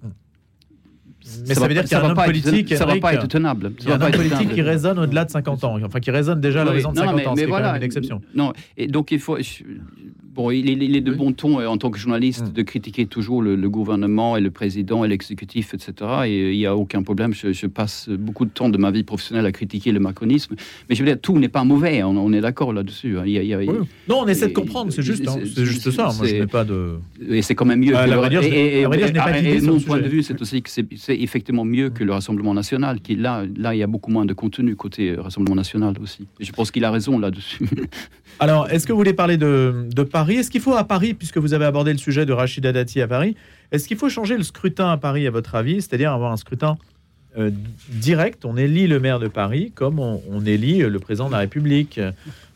Mais ça, veut dire qu'il y a un homme politique, ça va pas être tenable. Il y a un homme politique qui résonne au-delà de 50 ans, enfin qui résonne déjà à l'horizon de 50 ans, c'est même une exception. Non, et donc il faut, Bon, il est, de bon ton euh, en tant que journaliste mm. de critiquer toujours le, gouvernement et le président et l'exécutif, etc. Et il n'y a aucun problème. Je, passe beaucoup de temps de ma vie professionnelle à critiquer le macronisme. Mais je veux dire, tout n'est pas mauvais. On, est d'accord là-dessus. Hein. Non, on essaie de comprendre. C'est juste, hein. c'est juste ça. Moi, je n'ai pas de. Et c'est quand même mieux. Et, mon point de vue, c'est aussi que c'est effectivement mieux que le Rassemblement national. Qui là, là, il y a beaucoup moins de contenu côté euh, Rassemblement national aussi. Et je pense qu'il a raison là-dessus. Alors, est-ce que vous voulez parler de, de Paris? Est-ce qu'il faut à Paris, puisque vous avez abordé le sujet de Rachida Dati à Paris, est-ce qu'il faut changer le scrutin à Paris, à votre avis? C'est-à-dire avoir un scrutin euh, direct? On élit le maire de Paris comme on, élit le président de la République.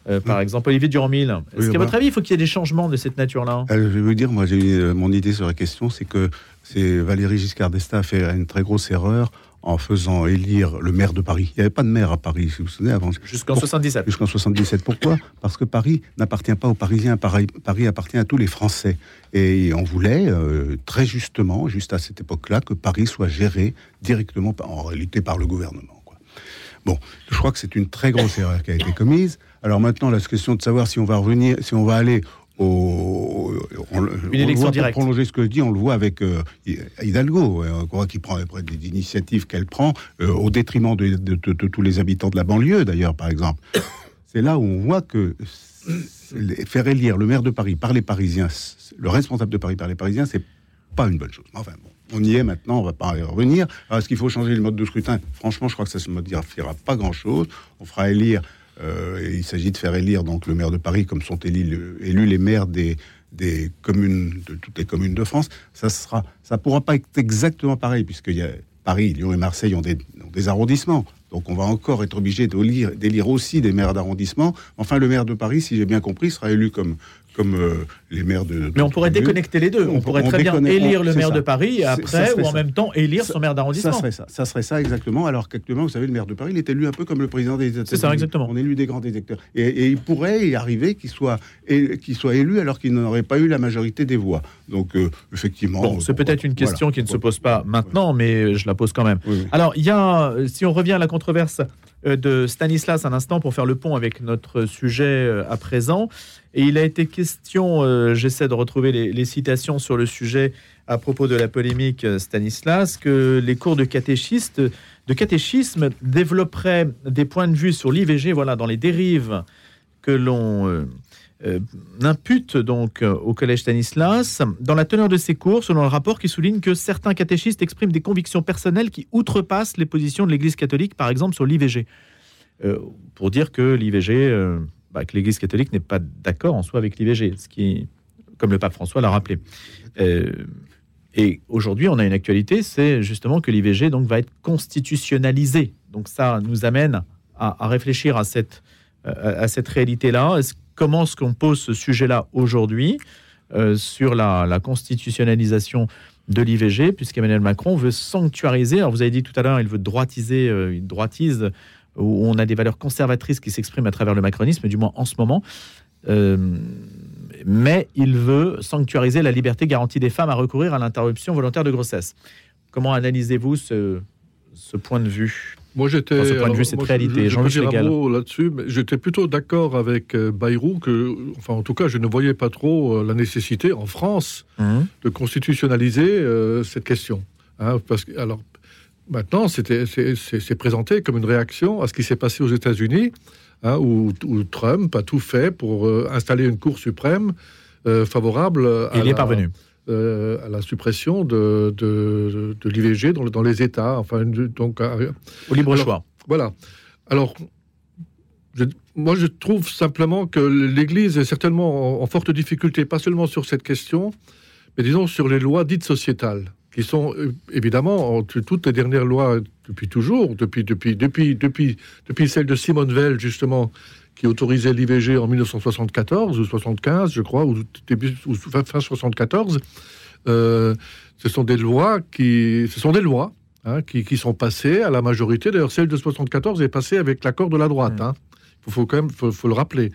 Euh, par exemple, Olivier Durand-Mille. Est-ce qu'à votre avis, il faut qu'il y ait des changements de cette nature-là? Euh, Je vais vous dire, moi, j'ai mon idée sur la question, c'est que c'est Valérie Giscard d'Estaing a fait une très grosse erreur en faisant élire le maire de Paris. Il n'y avait pas de maire à Paris, si vous vous souvenez, avant. Jusqu'en 77. Jusqu'en 77. Pourquoi? Parce que Paris n'appartient pas aux Parisiens. Paris, Paris, appartient à tous les Français. Et on voulait, euh, très justement, juste à cette époque-là, que Paris soit géré directement, en réalité, par le gouvernement. Quoi. Bon, je crois que c'est une très grosse erreur qui a été commise. Alors maintenant, la question de savoir si on va revenir, si on va aller au, une élection directe. Pour prolonger ce que je dis, on le voit avec euh, Hidalgo, euh, on voit qu'il prend des initiatives qu'elle prend euh, au détriment de, tous les habitants de la banlieue, d'ailleurs, par exemple. c'est là où on voit que faire élire le maire de Paris par les Parisiens, le responsable de Paris par les Parisiens, c'est pas une bonne chose. Enfin bon, on y est maintenant, on va pas y revenir. Est-ce qu'il faut changer le mode de scrutin? Franchement, je crois que ça ne modifiera pas grand-chose. On fera élire, euh, il s'agit de faire élire donc le maire de Paris comme sont élus, élus les maires des, des communes, de toutes les communes de France. Ça sera, ça pourra pas être exactement pareil puisque y a Paris, Lyon et Marseille ont des, des arrondissements. Donc on va encore être obligé d'élire aussi des maires d'arrondissement. Enfin, le maire de Paris, si j'ai bien compris, sera élu comme comme euh, les maires de. Mais on pourrait déconnecter les deux. On, pourrait très bien élire le maire de Paris après, ou en même temps, élire son maire d'arrondissement. Ça serait ça. Ça serait ça exactement. Alors qu'actuellement, vous savez, le maire de Paris, il est élu un peu comme le président des États-Unis. C'est ça, exactement. On élu des grands électeurs. Et, il pourrait y arriver qu'il soit, qu'il soit élu alors qu'il n'aurait pas eu la majorité des voix. Donc, euh, effectivement. Bon, c'est peut-être une question qui ne se pose pas maintenant, mais je la pose quand même. Alors, il y a, si on revient à la controverse de Stanislas un instant pour faire le pont avec notre sujet euh, à présent. Et il a été question, euh, j'essaie de retrouver les, citations sur le sujet à propos de la polémique Stanislas, que les cours de de catéchisme développeraient des points de vue sur l'IVG, voilà, dans les dérives que l'on euh, impute donc euh, au collège Stanislas dans la teneur de ses cours, selon le rapport qui souligne que certains catéchistes expriment des convictions personnelles qui outrepassent les positions de l'Église catholique, par exemple sur l'IVG, euh, pour dire que l'IVG, bah, que l'Église catholique n'est pas d'accord en soi avec l'IVG, ce qui, comme le pape François l'a rappelé. et aujourd'hui, on a une actualité, c'est justement que l'IVG donc va être constitutionnalisé. Donc ça nous amène à, réfléchir à cette à cette réalité-là. Comment est-ce qu'on pose ce sujet-là aujourd'hui euh, sur la, constitutionnalisation de l'IVG, puisqu'Emmanuel Macron veut sanctuariser. Alors, vous avez dit tout à l'heure, il veut droitiser, euh, il droitise, où on a des valeurs conservatrices qui s'expriment à travers le macronisme, du moins en ce moment. Euh, mais il veut sanctuariser la liberté garantie des femmes à recourir à l'interruption volontaire de grossesse. Comment analysez-vous ce point de vue? Moi, j'étais. ce point de vue, cette réalité. Jean là-dessus, mais j'étais plutôt d'accord avec euh, Bayrou que, enfin, en tout cas, je ne voyais pas trop euh, la nécessité en France mhm. de constitutionnaliser euh, cette question. Hein, parce que, alors, maintenant, c'était, c'est présenté comme une réaction à ce qui s'est passé aux États-Unis, hein, où, Trump a tout fait pour installer une Cour suprême favorable. À Il est parvenu. Euh, à la suppression de, de, l'IVG dans, dans, les États. Enfin, donc, Au libre choix. Voilà. Alors, moi, je trouve simplement que l'Église est certainement en, forte difficulté, pas seulement sur cette question, mais disons sur les lois dites sociétales, qui sont euh, évidemment toutes les dernières lois depuis toujours, depuis, depuis, depuis, depuis, depuis celle de Simone Veil, justement, qui autorisait l'IVG en 1974 ou 75, je crois, ou début fin 74. Euh, ce sont des lois qui, ce sont des lois hein, qui, qui, sont passées à la majorité. D'ailleurs, celle de 74 est passée avec l'accord de la droite. Il hein. faut, quand même, faut, le rappeler.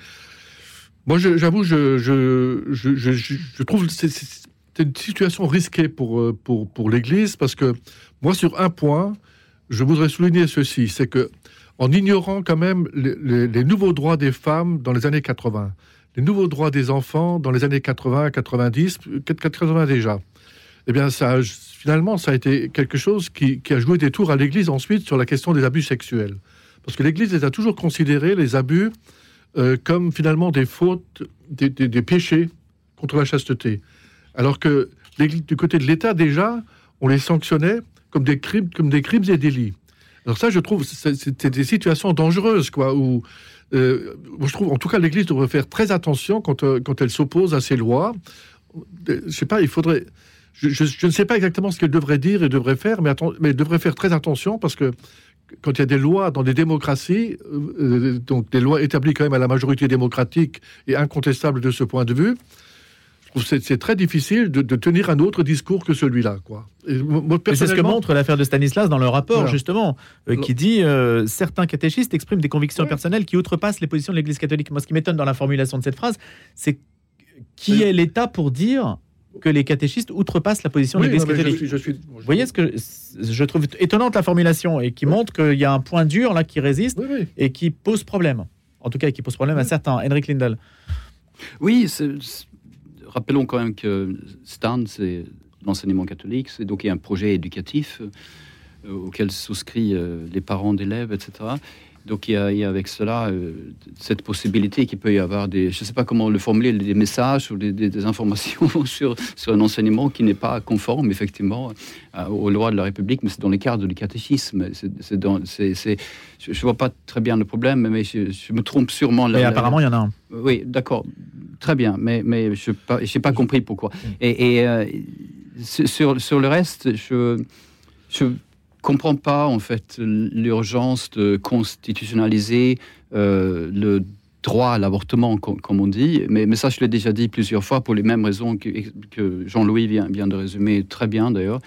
Moi, j'avoue, je, je, je, je, trouve c'est une situation risquée pour, euh, pour, pour l'Église parce que moi, sur un point, je voudrais souligner ceci, c'est que en ignorant quand même les, nouveaux droits des femmes dans les années 80, les nouveaux droits des enfants dans les années 80, 90, 80 déjà. Eh bien, ça, finalement, ça a été quelque chose qui, a joué des tours à l'Église ensuite sur la question des abus sexuels. Parce que l'Église a toujours considéré les abus euh, comme finalement des fautes, des, péchés contre la chasteté. Alors que du côté de l'État, déjà, on les sanctionnait comme des crimes et délits. Alors ça, je trouve, c'est des situations dangereuses, quoi, où euh, je trouve, en tout cas, l'Église devrait faire très attention quand, euh, elle s'oppose à ces lois. Euh, je sais pas, il faudrait. Je, ne sais pas exactement ce qu'elle devrait dire et devrait faire, mais elle devrait faire très attention parce que quand il y a des lois dans des démocraties, donc des lois établies quand même à la majorité démocratique et incontestables de ce point de vue, c'est très difficile de, tenir un autre discours que celui-là. quoi. C'est ce que montre l'affaire de Stanislas dans le rapport, justement, euh, qui dit euh, certains catéchistes expriment des convictions personnelles qui outrepassent les positions de l'Église catholique. Moi, ce qui m'étonne dans la formulation de cette phrase, c'est qui est l'État pour dire que les catéchistes outrepassent la position de l'Église catholique? Vous voyez ce que je trouve étonnante la formulation et qui montre qu'il y a un point dur là qui résiste et qui pose problème. En tout cas, qui pose problème à certains. Henrik Lindel. Oui, c'est rappelons quand même que STAN, c'est l'enseignement catholique, c'est donc un projet éducatif euh, auquel souscrivent euh, les parents d'élèves, etc. Donc il y, a, il y a avec cela euh, cette possibilité qu'il peut y avoir des, je ne sais pas comment le formuler, des messages ou des, des- des informations sur, sur un enseignement qui n'est pas conforme effectivement euh, aux lois de la République, mais c'est dans les cadres du catéchisme. C'est, c'est dans, c'est, c'est- je ne vois pas très bien le problème, mais je, je me trompe sûrement. Mais là- apparemment, il y en a un. oui, d'accord. Très bien, mais, mais je n'ai pas compris pourquoi. Et, et, euh, sur, sur le reste, je comprends pas, en fait, l'urgence de constitutionnaliser euh, le droit à l'avortement, com- comme on dit. Mais, mais ça, je l'ai déjà dit plusieurs fois pour les mêmes raisons que, que Jean-Louis vient, vient de résumer très bien, d'ailleurs.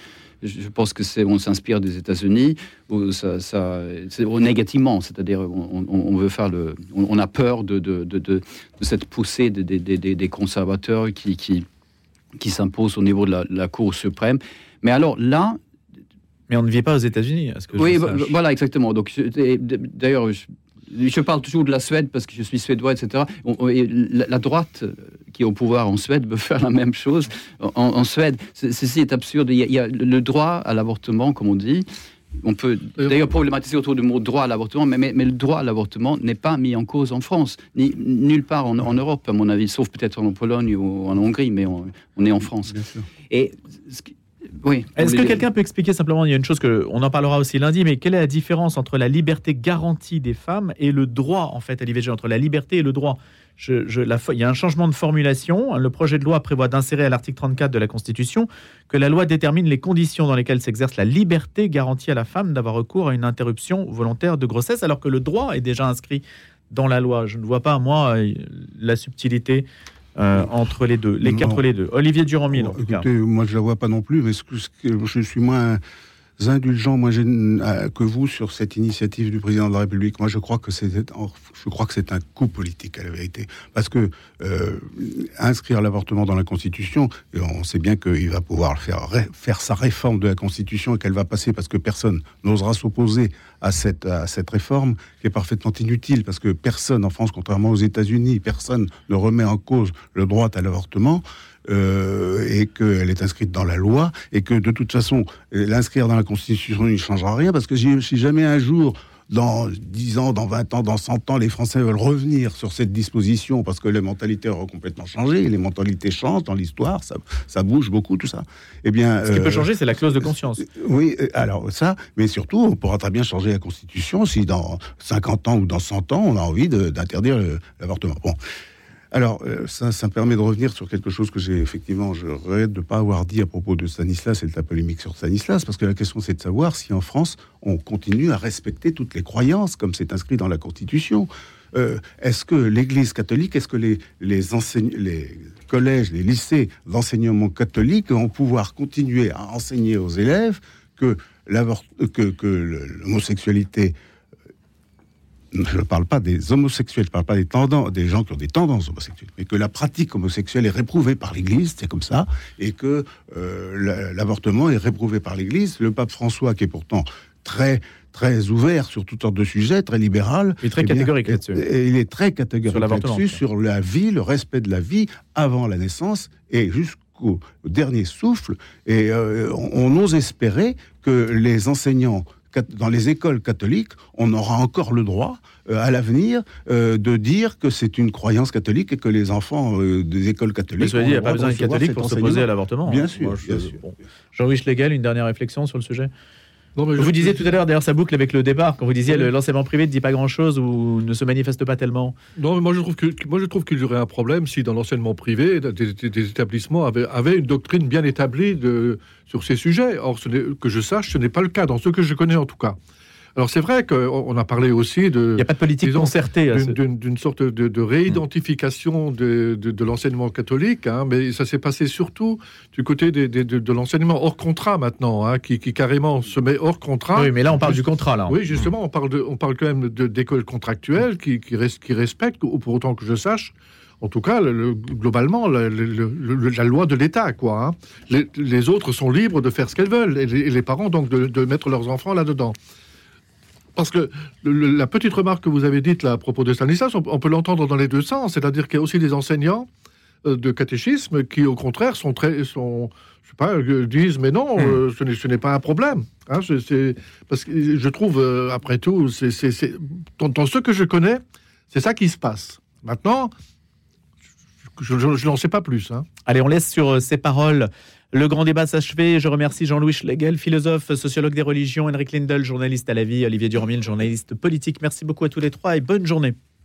Je pense que c'est on s'inspire des États-Unis ça, ça négativement, c'est-à-dire on, veut faire le, on, a peur de, de, de, cette poussée des, des, des- conservateurs qui, qui, qui s'impose au niveau de la, la Cour suprême. Mais alors là, Mais on ne vit pas aux États-Unis. à ce que je oui, sache. vo- voilà, exactement. Donc, je- d'ailleurs, je, je parle toujours de la Suède parce que je suis suédois, etc. On- on- et la, droite euh, qui est au pouvoir en Suède veut faire la même chose en, en Suède. Ceci est absurde. Il y, a, il y a le droit à l'avortement, comme on dit. On peut d'ailleurs problématiser autour du mot droit à l'avortement, mais, mais, mais le droit à l'avortement n'est pas mis en cause en France, ni nulle part en, en Europe, à mon avis, sauf peut-être en Pologne ou en Hongrie, mais on, on est en France. Et ce qui- oui. Est-ce que quelqu'un peut expliquer simplement, il y a une chose que on en parlera aussi lundi, mais quelle est la différence entre la liberté garantie des femmes et le droit en fait à l'IVG, entre la liberté et le droit? Je- je- la fo- Il y a un changement de formulation. Le projet de loi prévoit d'insérer à l'article 34 de la Constitution que la loi détermine les conditions dans lesquelles s'exerce la liberté garantie à la femme d'avoir recours à une interruption volontaire de grossesse, alors que le droit est déjà inscrit dans la loi. Je ne vois pas, moi, euh, la subtilité euh, entre les deux, l'écart Non. entre les deux. Olivier Durand-Mille, cas. Écoutez, moi je la vois pas non plus, mais ce que, ce que- je suis moins indulgent moi, euh, que vous sur cette initiative du président de la République. Moi, je crois que c'est, je crois que c'est un coup politique à la vérité, parce que euh, inscrire l'avortement dans la Constitution, on sait bien qu'il va pouvoir faire faire sa réforme de la Constitution et qu'elle va passer parce que personne n'osera s'opposer à cette à cette réforme qui est parfaitement inutile. Parce que personne en France, contrairement aux États-Unis, personne ne remet en cause le droit à l'avortement euh, et qu'elle est inscrite dans la loi et que de toute façon l'inscrire dans la Constitution ne changera rien parce que si, jamais un jour dans 10 ans, dans 20 ans, dans 100 ans, les Français veulent revenir sur cette disposition parce que les mentalités auront complètement changé, les mentalités changent dans l'histoire, ça, ça bouge beaucoup, tout ça. Eh bien, Ce qui peut euh, changer, c'est la clause de conscience. oui, euh, alors ça, mais surtout, on pourra très bien changer la Constitution si dans 50 ans ou dans 100 ans, on a envie d'interdire l'avortement. Bon. Alors, euh, ça, me permet de revenir sur quelque chose que j'ai effectivement, je regrette de ne pas avoir dit à propos de Stanislas et de la polémique sur Stanislas, parce que la question c'est de savoir si en France, on continue à respecter toutes les croyances comme c'est inscrit dans la Constitution. Euh, est-ce que l'Église catholique, est-ce que les, les, collèges, les lycées d'enseignement catholique vont pouvoir continuer à enseigner aux élèves que l'homosexualité je ne parle pas des homosexuels, je ne parle pas des tendances, des gens qui ont des tendances homosexuelles, mais que la pratique homosexuelle est réprouvée par l'Église, c'est comme ça, et que euh, la- l'avortement est réprouvé par l'Église. Le pape François, qui est pourtant très très ouvert sur toutes sortes de sujets, très libéral, Il est très eh bien, catégorique là-dessus. il est très catégorique là-dessus, sur la vie, le respect de la vie avant la naissance et jusqu'au dernier souffle. Et euh, on, on ose espérer que les enseignants dans les écoles catholiques, on aura encore le droit euh, à l'avenir euh, de dire que c'est une croyance catholique et que les enfants euh, des écoles Mais catholiques. cela dit, il n'y a pas besoin de catholique pour s'opposer à l'avortement. Bien hein. sûr, je- bien sûr. bon. Jean-Louis Schlegel, une dernière réflexion sur le sujet? Non, mais Vous je- disiez tout à l'heure, d'ailleurs, ça boucle avec le départ, quand vous disiez Oui. le l'enseignement privé ne dit pas grand-chose ou ne se manifeste pas tellement. Non, mais moi je trouve que moi je trouve qu'il y aurait un problème si dans l'enseignement privé des, établissements avaient, avaient une doctrine bien établie de, sur ces sujets. Or, ce que je sache, ce n'est pas le cas dans ceux que je connais en tout cas. Alors c'est vrai qu'on on a parlé aussi de Il n'y a pas de politique disons, concertée. ce- d'une- sorte de, de réidentification de, de- de l'enseignement catholique, hein, mais ça s'est passé surtout du côté des- des- de, l'enseignement hors contrat maintenant, hein, qui, qui carrément se met hors contrat. Oui, mais là, on parle du contrat. Là. Oui, justement, on parle, de, on parle quand même d'écoles contractuelles qui, qui, res- qui respectent, ou pour autant que je sache, en tout cas, le- le- globalement, le- le- le- la loi de l'État, quoi. hein. Les, les autres sont libres de faire ce qu'elles veulent, et les, et les parents, donc, de, de mettre leurs enfants là-dedans. Parce que le- la petite remarque que vous avez dite là, à propos de Stanislas, on, on peut l'entendre dans les deux sens, c'est-à-dire qu'il y a aussi des enseignants euh, de catéchisme qui, au contraire, sont très, sont, je sais pas, euh, disent mais non, Hmm. euh, ce n'est- pas un problème. Hein, c'est- parce que je trouve, euh, après tout, c'est, dans, dans ce que je connais, c'est ça qui se passe. Maintenant, je, je- je n'en sais pas plus. hein. Allez, on laisse sur ces paroles le grand débat s'achever. Je remercie Jean-Louis Schlegel, philosophe, sociologue des religions, Henrik Lindel, journaliste à la vie, Olivier Durmil, journaliste politique. Merci beaucoup à tous les trois et bonne journée.